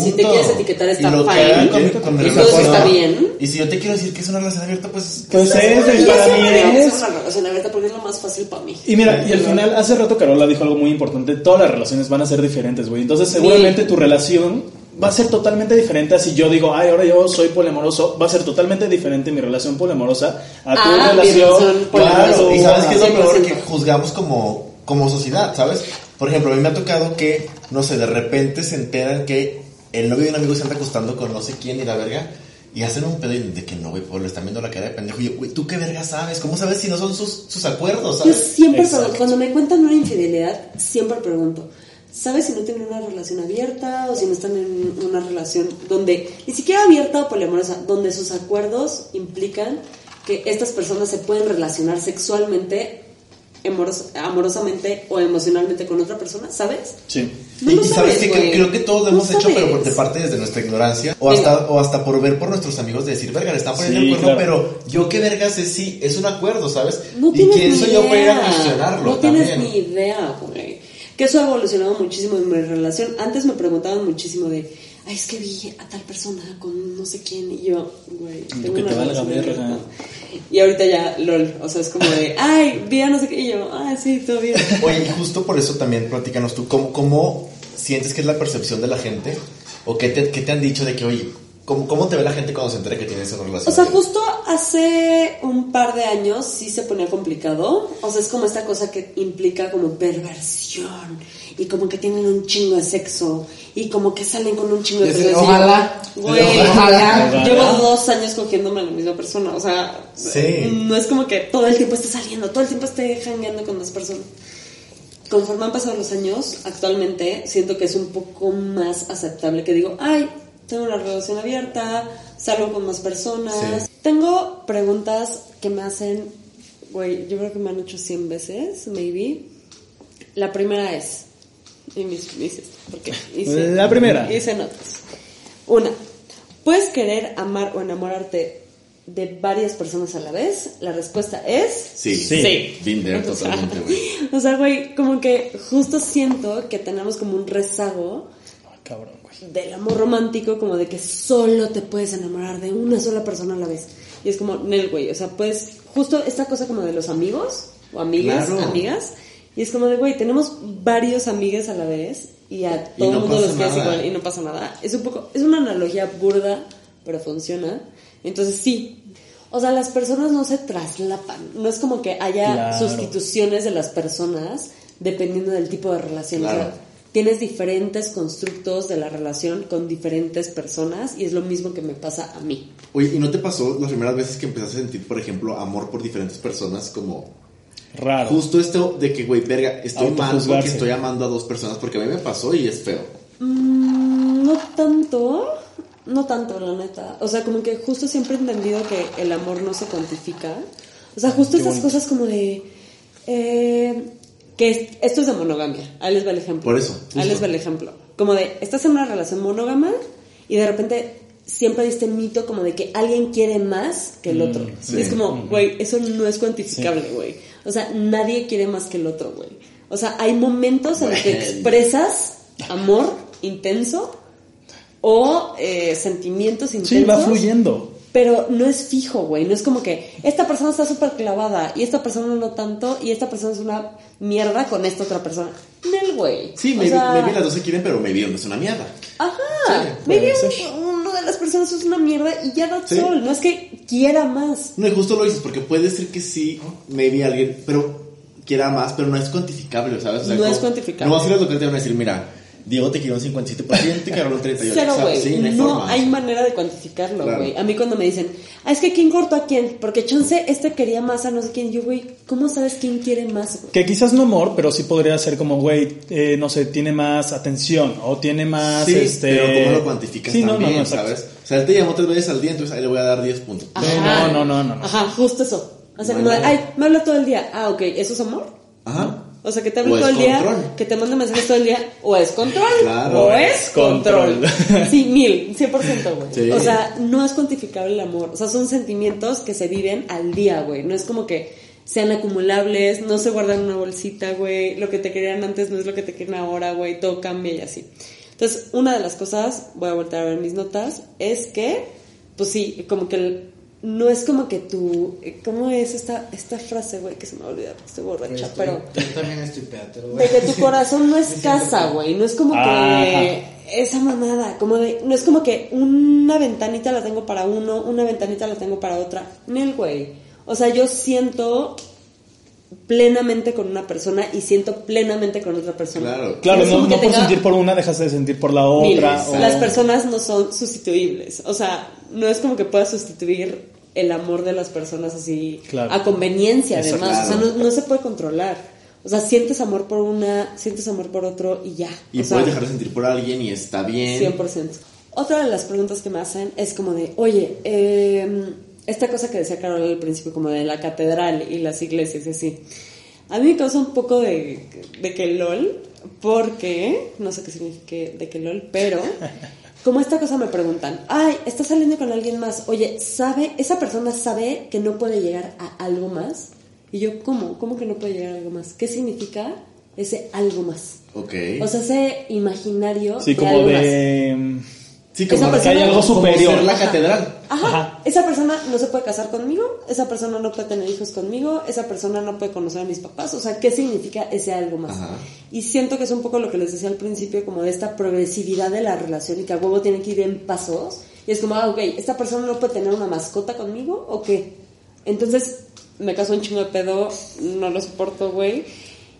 Si te quieres etiquetar está Y lo que hagan con mi- fine. con Y todo relación. está bien. Y si yo te quiero decir que es una relación abierta, pues. Pues es, Y para mí debería es. una relación abierta porque es lo más fácil para mí. Y mira, y al final, hace rato Carola dijo algo muy importante, todas las relaciones van a ser diferentes, güey. Entonces seguramente tu relación va a ser totalmente diferente a si yo digo, ay, ahora yo soy poliamoroso, va a ser totalmente diferente mi relación poliamorosa a tu Ah, relación. Claro, y sabes que es lo peor 100%. que juzgamos como, como sociedad, ¿sabes? Por ejemplo, a mí me ha tocado que, no sé, de repente se enteran que el novio de un amigo se anda acostando con no sé quién y la verga. Y hacen un pedo y de que no, güey, pues le están viendo la cara de pendejo. Y yo, güey, ¿tú qué verga sabes? ¿Cómo sabes si no son sus, sus acuerdos, Yo sabes? siempre Exacto. pregunto, cuando me cuentan una infidelidad, siempre pregunto, ¿sabes si no tienen una relación abierta o si no están en una relación donde, ni siquiera abierta o poliamorosa, donde sus acuerdos implican que estas personas se pueden relacionar sexualmente, amoros- amorosamente o emocionalmente con otra persona, ¿sabes? Sí. No y, sabes sabes, que creo, creo que todos lo No hemos hecho, pero por parte desde nuestra ignorancia. O Venga. hasta, o hasta por ver por nuestros amigos de decir, verga, le están poniendo Sí, el cuerno, claro. pero yo qué verga sé si es un acuerdo, ¿sabes? No y tienes quién ni soy idea. yo para ir a cuestionarlo No tienes también. ni idea, güey. Que eso ha evolucionado muchísimo en mi relación. Antes me preguntaban muchísimo de, ay, es que vi a tal persona con no sé quién. Y yo, güey, tengo que una te valga verga. Y ahorita ya, lol. O sea, es como de, ay, vi a no sé qué. Y yo, ah, sí, todo bien. Oye, y justo por eso también platícanos tú, ¿cómo, cómo sientes que es la percepción de la gente? ¿O qué te, qué te han dicho de que, oye, ¿cómo, cómo te ve la gente cuando se entera que tienes una relación? O sea, justo hace un par de años sí se ponía complicado. O sea, es como esta cosa que implica como perversión. Y como que tienen un chingo de sexo. Y como que salen con un chingo de yo, ojalá. Güey, Ojalá. Ojalá. Llevo dos años cogiéndome a la misma persona. O sea, Sí. no es como que todo el tiempo esté saliendo, todo el tiempo esté jangueando con más personas. Conforme han pasado los años, actualmente siento que es un poco más aceptable que digo, ay, tengo una relación abierta, salgo con más personas. Sí. Tengo preguntas que me hacen, güey, yo creo que me han hecho 100 veces, maybe. La primera es, y mis, mis- porque hice, La primera. hice notas. Una, ¿puedes querer amar o enamorarte de varias personas a la vez? La respuesta es Sí, Sí. O sea, totalmente, güey. o sea, güey, como que justo siento que tenemos como un rezago Ay, cabrón. Del amor romántico, como de que solo te puedes enamorar de una sola persona a la vez. Y es como, Nel, güey, o sea, pues, justo esta cosa como de los amigos, o amigas, Claro. amigas, y es como de, güey, tenemos varios amigas a la vez, y a Y todo no el mundo pasa les queda nada. igual, y no pasa nada. Es un poco, es una analogía burda, pero funciona. Entonces, sí. O sea, las personas no se traslapan. No es como que haya Claro. sustituciones de las personas dependiendo del tipo de relación. O sea, Claro. Tienes diferentes constructos de la relación con diferentes personas y es lo mismo que me pasa a mí. Oye, ¿y no te pasó las primeras veces que empezaste a sentir, por ejemplo, amor por diferentes personas como... Raro. Justo esto de que, güey, verga, estoy mal porque estoy amando a dos personas porque a mí me pasó y es feo. Mm, no tanto, no tanto, la neta. O sea, como que justo siempre he entendido que el amor no se cuantifica. O sea, justo Qué estas bonito. cosas como de... eh, que es- esto es de monogamia. Ahí les va el ejemplo. Por eso, Ahí les va el ejemplo. Como de, estás en una relación monógama y de repente siempre hay este mito como de que alguien quiere más que el otro. sí. Y es como, güey, eso no es cuantificable, güey. O sea, nadie quiere más que el otro, güey. O sea, hay momentos en los que expresas amor intenso o eh, sentimientos intensos. Sí, va fluyendo. Pero no es fijo, güey. No es como que esta persona está súper clavada y esta persona no tanto y esta persona es una mierda con esta otra persona. Nel, güey. Sí, sea, maybe las dos se quieren, pero maybe uno es una mierda. Ajá. Sí, ser. un- uno de las personas es una mierda y ya Sí. all. No es que quiera más. No, y justo lo dices, porque puede ser que sí, maybe alguien, pero quiera más, pero no es cuantificable, ¿sabes? O sea, No es cuantificable. No vas a ir a lo que te van a decir, mira, Diego te quiere un 57% y Carol un 38%. Cero, güey. Sí, no hay no forma. hay manera de cuantificarlo, Claro. güey. A mí cuando me dicen, ah, es que quién cortó a quién, porque chance este quería más a no sé quién. Yo, güey, ¿cómo sabes quién quiere más? Que quizás no amor, pero sí podría ser como, güey, eh, no sé, tiene más atención o tiene más, Sí, este... pero ¿cómo lo cuantificas Sí, también, no, no, sabes? O sea, él te llamó tres veces al día, entonces ahí le voy a dar 10 puntos. Sí, no, no, no, no, no. Ajá, justo eso. O sea, como ay, me habla todo el día. Ah, ok, ¿eso es amor? Ajá. O sea, que te hable O todo el día, control. que te mande mensajes todo el día, o es control, Claro. o es control. Control. Sí, mil, cien por ciento, güey. Sí. O sea, no es cuantificable el amor. O sea, son sentimientos que se viven al día, güey. No es como que sean acumulables, no se guardan en una bolsita, güey. Lo que te querían antes no es lo que te quieren ahora, güey. Todo cambia y así. Entonces, una de las cosas, voy a volver a ver mis notas, es que, pues sí, como que el- no es como que tú, ¿cómo es esta, esta frase, güey? Que se me va a olvidar, estoy borracha, pero Yo también estoy lo voy de que tu corazón no es casa, güey. No es como que Ajá. esa mamada, como de, no es como que una ventanita la tengo para uno, una ventanita la tengo para otra. Nel, güey. O sea, yo siento plenamente con una persona y siento plenamente con otra persona. Claro. Claro, no, no por tenga sentir por una dejas de sentir por la otra. o- Las personas no son sustituibles. O sea, no es como que puedas sustituir el amor de las personas así Claro. a conveniencia, Eso, además. O sea, no, no se puede controlar. O sea, sientes amor por una, sientes amor por otro y ya. Y o sea, puedes dejar de sentir por alguien y está bien. 100%. Otra de las preguntas que me hacen es como de, oye, eh, esta cosa que decía Carol al principio, como de la catedral y las iglesias y así. A mí me causa un poco de, de que LOL, porque, no sé qué significa de que LOL, pero como esta cosa me preguntan, ay, ¿estás saliendo con alguien más? Oye, ¿sabe, esa persona sabe que no puede llegar a algo más? Y yo, ¿cómo? ¿Cómo que no puede llegar a algo más? ¿Qué significa ese algo más? Ok. O sea, ese imaginario Sí, de como algo más. de... sí, esa como persona- que hay algo como superior. ser la Ajá. catedral. Ajá. Ajá. Esa persona no se puede casar conmigo, esa persona no puede tener hijos conmigo, esa persona no puede conocer a mis papás. O sea, ¿qué significa ese algo más? Ajá. Y siento que es un poco lo que les decía al principio, como de esta progresividad de la relación y que a huevo tiene que ir en pasos. Y es como, ah, ok, ¿esta persona no puede tener una mascota conmigo o qué? Entonces, me caso un chingo de pedo, no lo soporto, güey.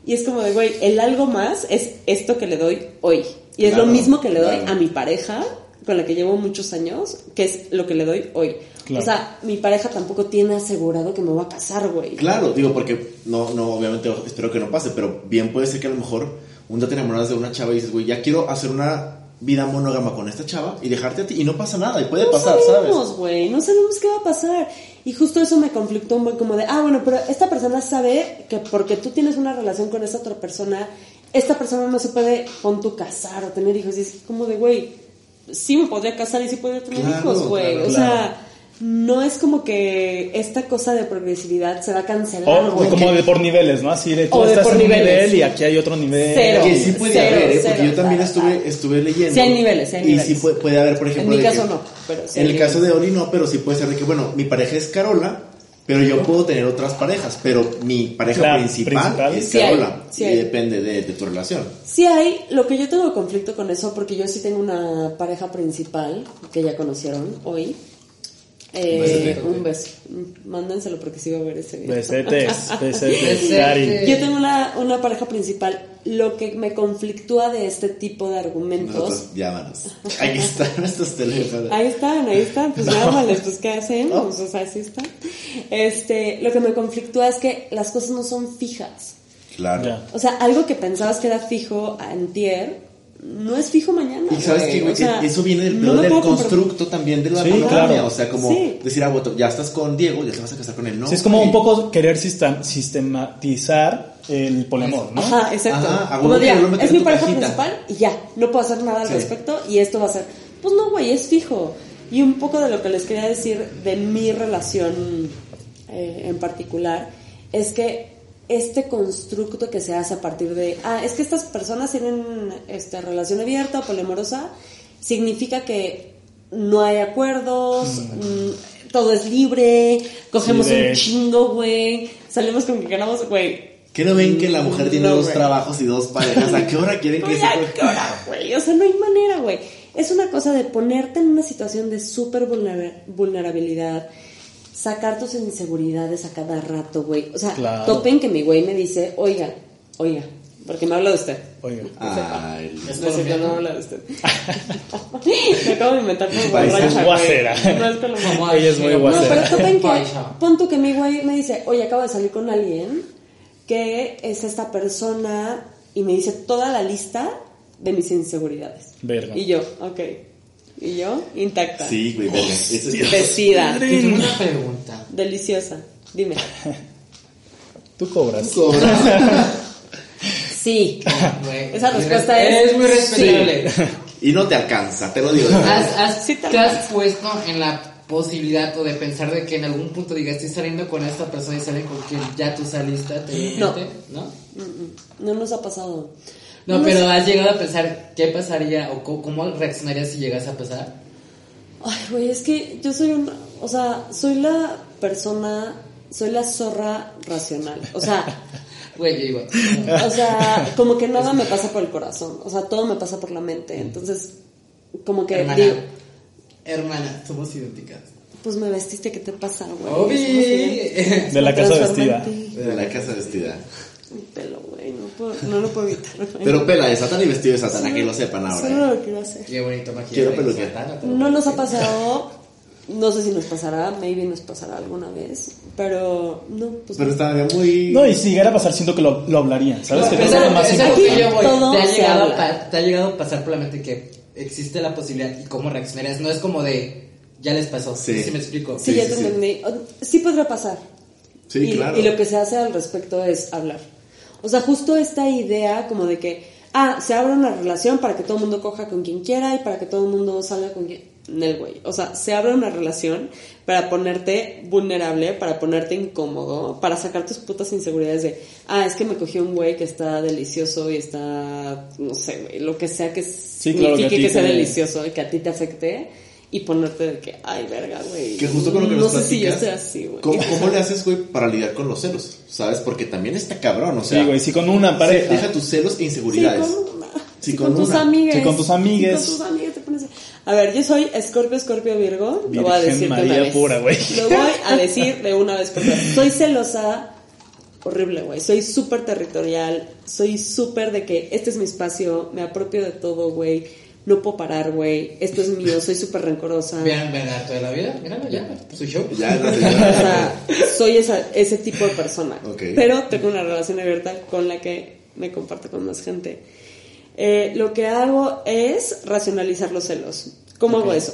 Y es como de, güey, el algo más es esto que le doy hoy. Y es Claro, lo mismo que le doy claro. a mi pareja, con la que llevo muchos años, que es lo que le doy hoy. Claro. O sea, mi pareja tampoco tiene asegurado que me voy a casar, güey. Claro, digo, porque no, no, obviamente espero que no pase, pero bien puede ser que a lo mejor un día te enamoras de una chava y dices, güey, ya quiero hacer una vida monógama con esta chava y dejarte a ti y no pasa nada y puede no pasar, sabemos, ¿sabes? güey, no sabemos qué va a pasar. Y justo eso me conflictó un buen como de, ah, bueno, pero esta persona sabe que porque tú tienes una relación con esa otra persona, esta persona no se puede con tu casar o tener hijos. Y es como de, güey, sí me podría casar y sí podría tener Claro, hijos, güey. claro, o claro. sea, no es como que esta cosa de progresividad se va a cancelar, O, como de por niveles, ¿no? Así de tú O de estás por en un niveles. nivel y aquí hay otro nivel. Cero. Que sí puede Cero, haber, ¿eh? cero, porque yo también claro, estuve, claro. estuve leyendo. Sí hay niveles, sí hay Y niveles. sí puede, puede haber, por ejemplo. En mi caso que- no, pero sí En el caso de Oli no, pero sí puede ser de que, bueno, mi pareja es Carola, pero yo puedo tener otras parejas, pero mi pareja principal, principal. es Sí hay, Carola. sí y hay. depende de, de tu relación. Sí hay, lo que yo tengo conflicto con eso, porque yo sí tengo una pareja principal que ya conocieron hoy. Eh, un beso. Mándenselo porque sí va a ver ese video. Besetes, besetes. Yo tengo una, una pareja principal. Lo que me conflictúa de este tipo de argumentos. Nosotros, llámanos. Aquí están nuestros teléfonos. Ahí están, ahí están. Pues llámales, pues ¿qué hacemos? O sea, así está. Este, lo que me conflictúa es que las cosas no son fijas. Claro. Ya. O sea, algo que pensabas que era fijo antier, no es fijo mañana. Y sabes que, güey, O sea, eso viene del no del comprar- constructo también de la Sí, claro. O sea, como Sí. decir, ah, bueno, ya estás con Diego, ya te vas a casar con él, ¿no? Sí, es como un poco querer sistem- sistematizar el poliamor, ¿no? Ajá, exacto. Ajá, Como diga, metes es mi pareja cajita. principal y ya, no puedo hacer nada al Sí. respecto y esto va a ser. Pues no, güey, es fijo. Y un poco de lo que les quería decir de mi relación eh, en particular es que este constructo que se hace a partir de, ah, es que estas personas tienen esta relación abierta o poliamorosa, significa que no hay acuerdos, mm, todo es libre, cogemos Sí, un chingo, güey, salimos con que queramos, güey. ¿Qué no ven que la mujer tiene No, dos trabajos y dos parejas? ¿A qué hora quieren que Güey, se ¿a qué hora, güey? O sea, no hay manera, güey. Es una cosa de ponerte en una situación de súper vulnera- vulnerabilidad, sacar tus inseguridades a cada rato, güey. O sea, Claro. topen que mi güey me dice, oiga, oiga, porque me habla de usted. Oiga. Ay, No es cierto, no habla de usted. me acabo de inventar como borracha, guasera. No es colombiana. Como Ella es muy No, No, pero guasera. topen que, pon tú que mi güey me dice, oye, acabo de salir con alguien que es esta persona y me dice toda la lista de mis inseguridades. Verga. Y yo, ok. Y yo, intacta. sí, güey, verga. Eso es- Vestida. Y tengo una pregunta. Deliciosa. Dime. Tú cobras. Sí. Güey, Esa muy respuesta res- es Es muy respetable. Y no te alcanza, te lo digo. ¿Has, has- Sí, te has puesto en la posibilidad o de pensar de que en algún punto digas estoy saliendo con esta persona y salen con quien ya tú saliste? ¿No? Mm, mm. No nos ha pasado. No, pero has llegado a pensar qué pasaría o cómo reaccionarías si llegas a pasar. Ay, güey, es que yo soy una, o sea, soy la persona, soy la zorra racional. O sea, Güey, yo igual. o sea, como que nada me pasa por el corazón, o sea, todo me pasa por la mente. Entonces, como que Hermana, digo, hermana, somos idénticas. pues me vestiste, ¿qué te pasa, güey? Obi. De la casa vestida. De la casa vestida. Mi pelo, güey, no, puedo, no lo puedo evitar. güey. Pero pela de Satán y vestido de Satán, que lo sepan ahora. Solo ¿eh? lo quiero hacer. Qué bonito maquillaje. Quiero No nos ha pasado, no sé si nos pasará, maybe nos pasará alguna vez, pero no, pues Pero estaba muy. No, y si llegara a pasar, siento que lo, lo hablaría. ¿Sabes? que Pero es lo más importante. voy. ¿Te ha, llegado a habla. pa- te ha llegado a pasar por la mente que existe la posibilidad y cómo reaccionarías. No es como de, ya les pasó. Sí. Sí, sí me explico. Sí, Sí, ya sí, te sí. entendí. Sí podría pasar. Sí, y, claro. y lo que se hace al respecto es hablar. O sea, justo esta idea como de que, ah, se abre una relación para que todo el mundo coja con quien quiera y para que todo el mundo salga con quien... Nel, güey. O sea, se abre una relación para ponerte vulnerable, para ponerte incómodo, para sacar tus putas inseguridades de, ah, es que me cogió un güey que está delicioso y está, no sé, güey, lo que sea que claro, que signifique ti que, sea delicioso y que a ti te afecte y ponerte de que, ay, verga, güey. Que justo con lo que no nos sé si yo estoy así, güey. ¿cómo, cómo le haces, güey, para lidiar con los celos? ¿Sabes? Porque también está cabrón, o sea. Sí, güey, si con una pareja. Deja tus celos e Sí, inseguridades. con una. Sí, con con, tus una. amigues. Sí, con tus amigues. Sí, con tus te pones... A ver, yo soy Escorpio, Escorpio, Virgo. lo voy a decir de una vez. pura, güey. Lo voy a decir de una vez porque soy celosa. Horrible, güey. Soy súper territorial. Soy súper de que este es mi espacio. Me apropio de todo, güey. No puedo parar, güey. Esto es mío. Soy súper rencorosa. Vean, vean harto de la vida. Míralo ya. Su show. Ya, no, O ya. sea, soy esa, ese tipo de persona. Ok. Pero tengo una relación abierta con la que me comparto con más gente. Eh, lo que hago es racionalizar los celos. ¿Cómo hago eso?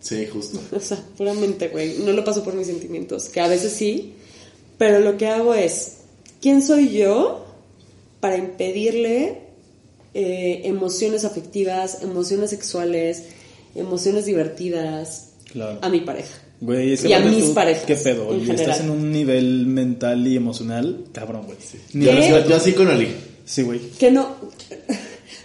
Sí, justo. O sea, puramente, güey. No lo paso por mis sentimientos, que a veces sí. Pero lo que hago es, ¿quién soy yo para impedirle eh, emociones afectivas, emociones sexuales, emociones divertidas Claro. a mi pareja? Güey, es que Y a mis tú, parejas, ¿Qué pedo? en Y general. estás en un nivel mental y emocional, cabrón, güey. Ni ¿Qué? respeto. Yo, yo así con Ali. Sí, güey. Que no.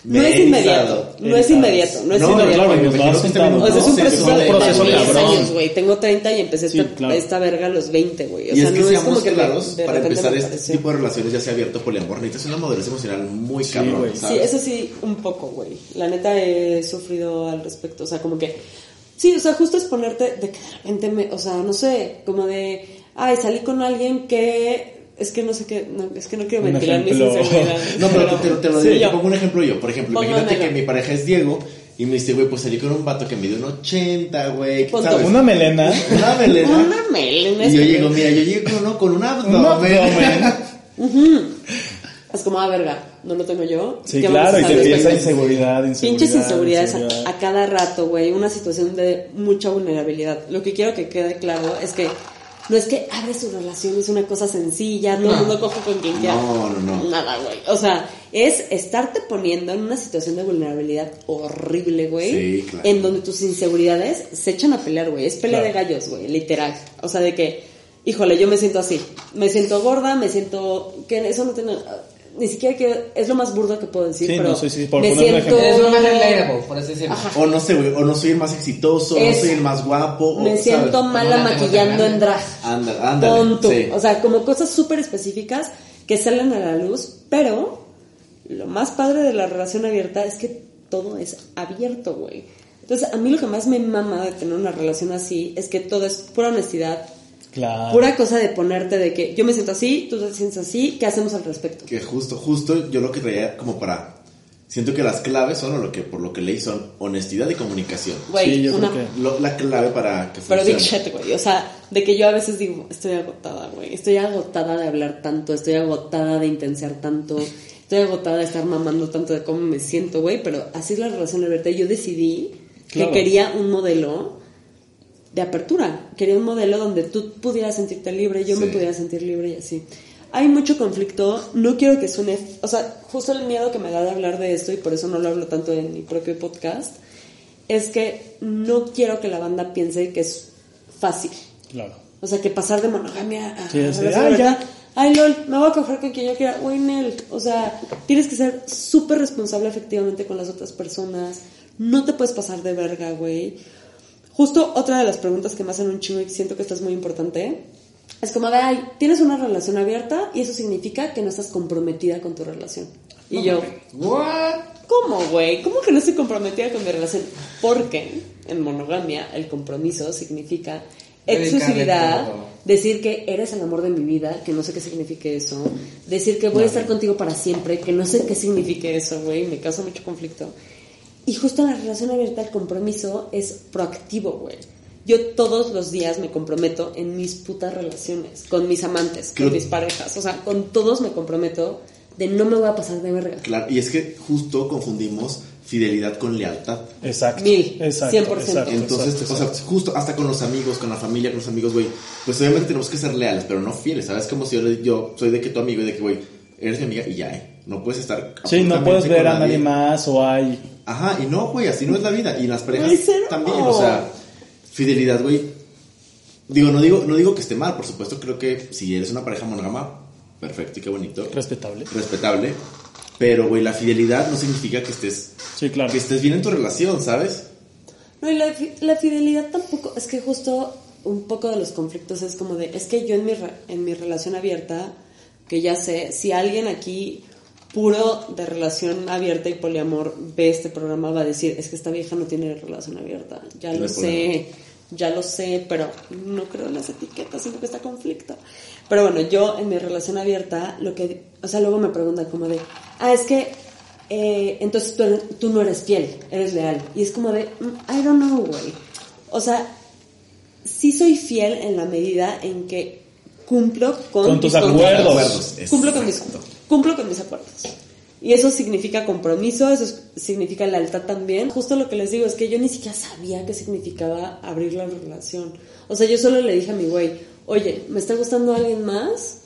No es inmediato, no es inmediato, no es No, inmediato. claro, me imagino que. O sea, es un proceso, es un de proceso 10 cabrón. años, güey. Tengo 30 y empecé Sí, esta, claro. esta verga a los 20, güey. O y sea, es que no es seamos como que claros, para empezar este tipo de relaciones, ya sea abierto o poliamor, necesitas una madurez emocional muy Sí, cabrón, güey. Sí, ¿sabes? eso sí, un poco, güey. La neta he sufrido al respecto. O sea, como que. Sí, o sea, justo es ponerte de que de repente me. O sea, no sé, como de. Ay, salí con alguien que. Es que no sé qué. No, es que no quiero ventilar mis inseguridades. No, pero te, te- te lo Sí, digo, yo. te pongo un ejemplo yo. Por ejemplo, imagínate que mi pareja es Diego Y me dice, güey, pues salí con un vato que me dio un 80, güey. ¿sabes? Una melena. Una melena. Una melena. Y yo llego, mira, yo llego con, uno, con un Un abdomen. abdomen. Es como, ah, verga, no lo tengo yo. Sí, ¿Qué claro, y te empieza inseguridad, inseguridad. Pinches inseguridades a- inseguridad. a, cada rato, güey. Una situación de mucha vulnerabilidad. Lo que quiero que quede claro es que no es que abre su relación, es una cosa sencilla, todo el mundo coge con quien quiera. No, no, no. Nada, güey. O sea, es estarte poniendo en una situación de vulnerabilidad horrible, güey. Sí, claro. En donde tus inseguridades se echan a pelear, güey. Es pelea Claro. de gallos, güey, literal. O sea, de que, híjole, yo me siento así. Me siento gorda, me siento. que eso no tiene. Ni siquiera que. Es lo más burdo que puedo decir, Sí, pero. no, sí, sí, por me poner un siento. ejemplo. Es lo más relatable, por así decirlo. Ajá. O no sé, güey, o no soy el más exitoso, Es- no soy el más guapo. o, Me ¿sabes? siento mala No la tengo maquillando en drag. Ándale, ándale. Sí. O sea, como cosas súper específicas que salen a la luz, pero lo más padre de la relación abierta es que todo es abierto, güey. Entonces, a mí lo que más me mama de tener una relación así es que todo es pura honestidad, Claro. pura cosa de ponerte de que yo me siento así, tú te sientes así, ¿qué hacemos al respecto? Que justo, justo yo lo que traía como para... Siento que las claves son, o lo que por lo que leí, son honestidad y comunicación. Güey, Sí, yo una... creo que- Lo- la clave para que Pero big funcione. shit, güey. O sea, de que yo a veces digo, estoy agotada, güey. Estoy agotada de hablar tanto, estoy agotada de intensear tanto, estoy agotada de estar mamando tanto de cómo me siento, güey. Pero así es la relación abierta. Yo decidí Claro. que quería un modelo de apertura. Quería un modelo donde tú pudieras sentirte libre, yo me pudiera sentir libre y así. Hay mucho conflicto, no quiero que suene, o sea, justo el miedo que me da de hablar de esto y por eso no lo hablo tanto en mi propio podcast, es que no quiero que la banda piense que es fácil. Claro. O sea, que pasar de monogamia a Sí, así, relación "Ay, abierta, ya". Ay, lol, me voy a coger con quien yo quiera. Güey, Nel, o sea, tienes que ser súper responsable efectivamente con las otras personas. No te puedes pasar de verga, güey. Justo otra de las preguntas que me hacen un chingo y siento que esta es muy importante. Es como de, ay, tienes una relación abierta y eso significa que no estás comprometida con tu relación. Y yo, What? ¿Cómo, güey? ¿Cómo que no estoy comprometida con mi relación? Porque en monogamia el compromiso significa exclusividad, decir que eres el amor de mi vida, que no sé qué signifique eso, decir que voy a estar contigo para siempre, que no sé qué signifique eso, güey, me causa mucho conflicto. Y justo la relación abierta el compromiso es proactivo, güey. Yo todos los días me comprometo en mis putas relaciones, con mis amantes, Creo- con mis parejas, o sea, con todos me comprometo de no me voy a pasar de verga. Claro, y es que justo confundimos fidelidad con lealtad. Exacto. Mil, Exacto, 100%. exacto, Entonces, exacto, o sea, exacto. justo hasta con los amigos, con la familia, con los amigos, güey, pues obviamente tenemos que ser leales, pero no fieles, ¿sabes? Como si yo, yo soy de que tu amigo y de que, güey, eres mi amiga y ya, ¿eh? No puedes estar... Sí, no puedes ver a nadie más o hay... Ajá, y no, güey, así no es la vida. Y en las parejas también, o sea, fidelidad, güey. Digo, no digo, no digo que esté mal, por supuesto, creo que si eres una pareja monógama, perfecto y qué bonito, Respetable. respetable. Pero, güey, la fidelidad no significa que estés, Sí, claro. que estés bien en tu relación, ¿sabes? No, y la, la fidelidad tampoco, es que justo un poco de los conflictos es como de, es que yo en mi, re- en mi relación abierta, que ya sé, si alguien aquí puro de relación abierta y poliamor ve este programa va a decir, es que esta vieja no tiene relación abierta, ya No lo sé, ya lo sé, pero no creo en las etiquetas, sino que está conflicto. Pero bueno, yo en mi relación abierta, lo que, o sea, luego me preguntan como de, ah, es que eh, entonces tú, tú no eres fiel, eres leal. Y es como de, mm, I don't know, güey. O sea, sí soy fiel en la medida en que cumplo con, Con tus mis acuerdos. Acuerdos, Cumplo con, mis, exacto. Cumplo con mis acuerdos. Y eso significa compromiso, eso es- significa lealtad también. Justo lo que les digo es que yo ni siquiera sabía qué significaba abrir la relación. O sea, yo solo le dije a mi güey, oye, ¿me está gustando alguien más?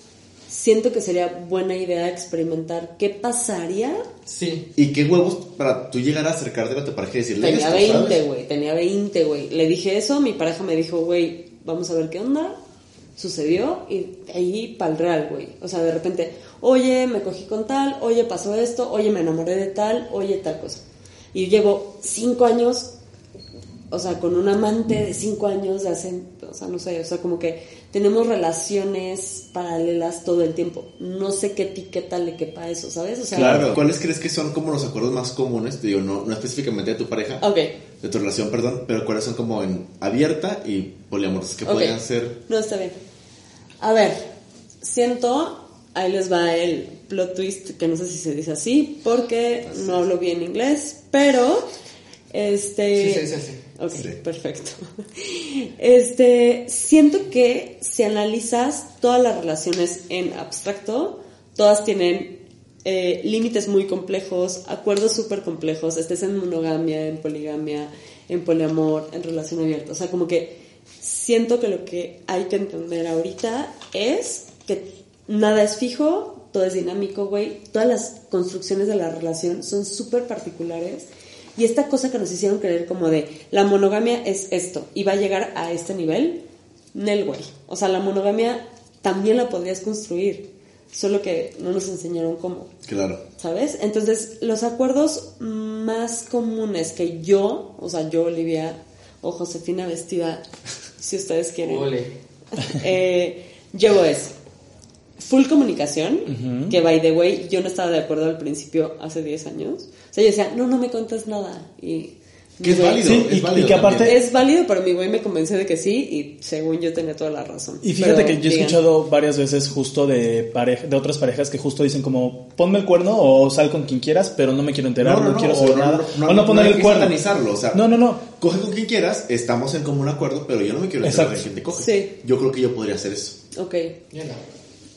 Siento que sería buena idea experimentar qué pasaría Sí. ¿Y qué huevos para tú llegar a acercarte a tu pareja y decirle Tenía esto, 20, ¿sabes? güey, tenía 20, güey. Le dije eso, mi pareja me dijo, güey, vamos a ver qué onda. Sucedió y ahí para el real, güey. O sea, de repente, oye, me cogí con tal, oye, pasó esto, oye, me enamoré de tal, oye, tal cosa. Y llevo cinco años, o sea, con un amante de cinco años de hace, o sea, no sé, o sea, como que tenemos relaciones paralelas todo el tiempo. No sé qué etiqueta le quepa a eso, ¿sabes? O sea, Claro. ¿Cuáles crees que son como los acuerdos más comunes? Te digo, no, no específicamente de tu pareja, Ok. de tu relación, perdón, pero cuáles son como en abierta y poliamorosas que Ok. podrían ser. No, está bien. A ver, siento, ahí les va el plot twist, que no sé si se dice así, porque no hablo bien inglés, pero Este. Sí, sí, sí, sí. Ok, Sí. perfecto. Este, siento que si analizas todas las relaciones en abstracto, todas tienen eh, límites muy complejos, acuerdos súper complejos, estés en monogamia, en poligamia, en poliamor, en relación abierta. O sea, como que siento que lo que hay que entender ahorita es que nada es fijo, todo es dinámico, güey. Todas las construcciones de la relación son súper particulares. Y esta cosa que nos hicieron creer como de la monogamia es esto y va a llegar a este nivel, Nel, güey. O sea, la monogamia también la podrías construir, solo que no nos enseñaron cómo. Claro. ¿Sabes? Entonces, los acuerdos más comunes que yo, o sea, yo, Olivia, o Josefina vestida, si ustedes quieren, Ole. eh, llevo es full comunicación, que by the way, yo no estaba de acuerdo al principio hace 10 años. O sea, yo decía, no, no me cuentas nada. Y Que es válido, Sí, y- es válido y que aparte- también. Es válido, pero mi güey me convenció de que sí y según yo tenía toda la razón. Y fíjate Pero que yo he digan, escuchado varias veces justo de pareja, de otras parejas que justo dicen como ponme el cuerno o sal con quien quieras, pero no me quiero enterar, no, quiero o saber nada. no, o no poner hay el cuerno. o sea, no, no, no. Coge con quien quieras, estamos en común acuerdo, pero yo no me quiero enterar Exacto. de quién te coge. Sí. Yo creo que yo podría hacer eso. Ok. No.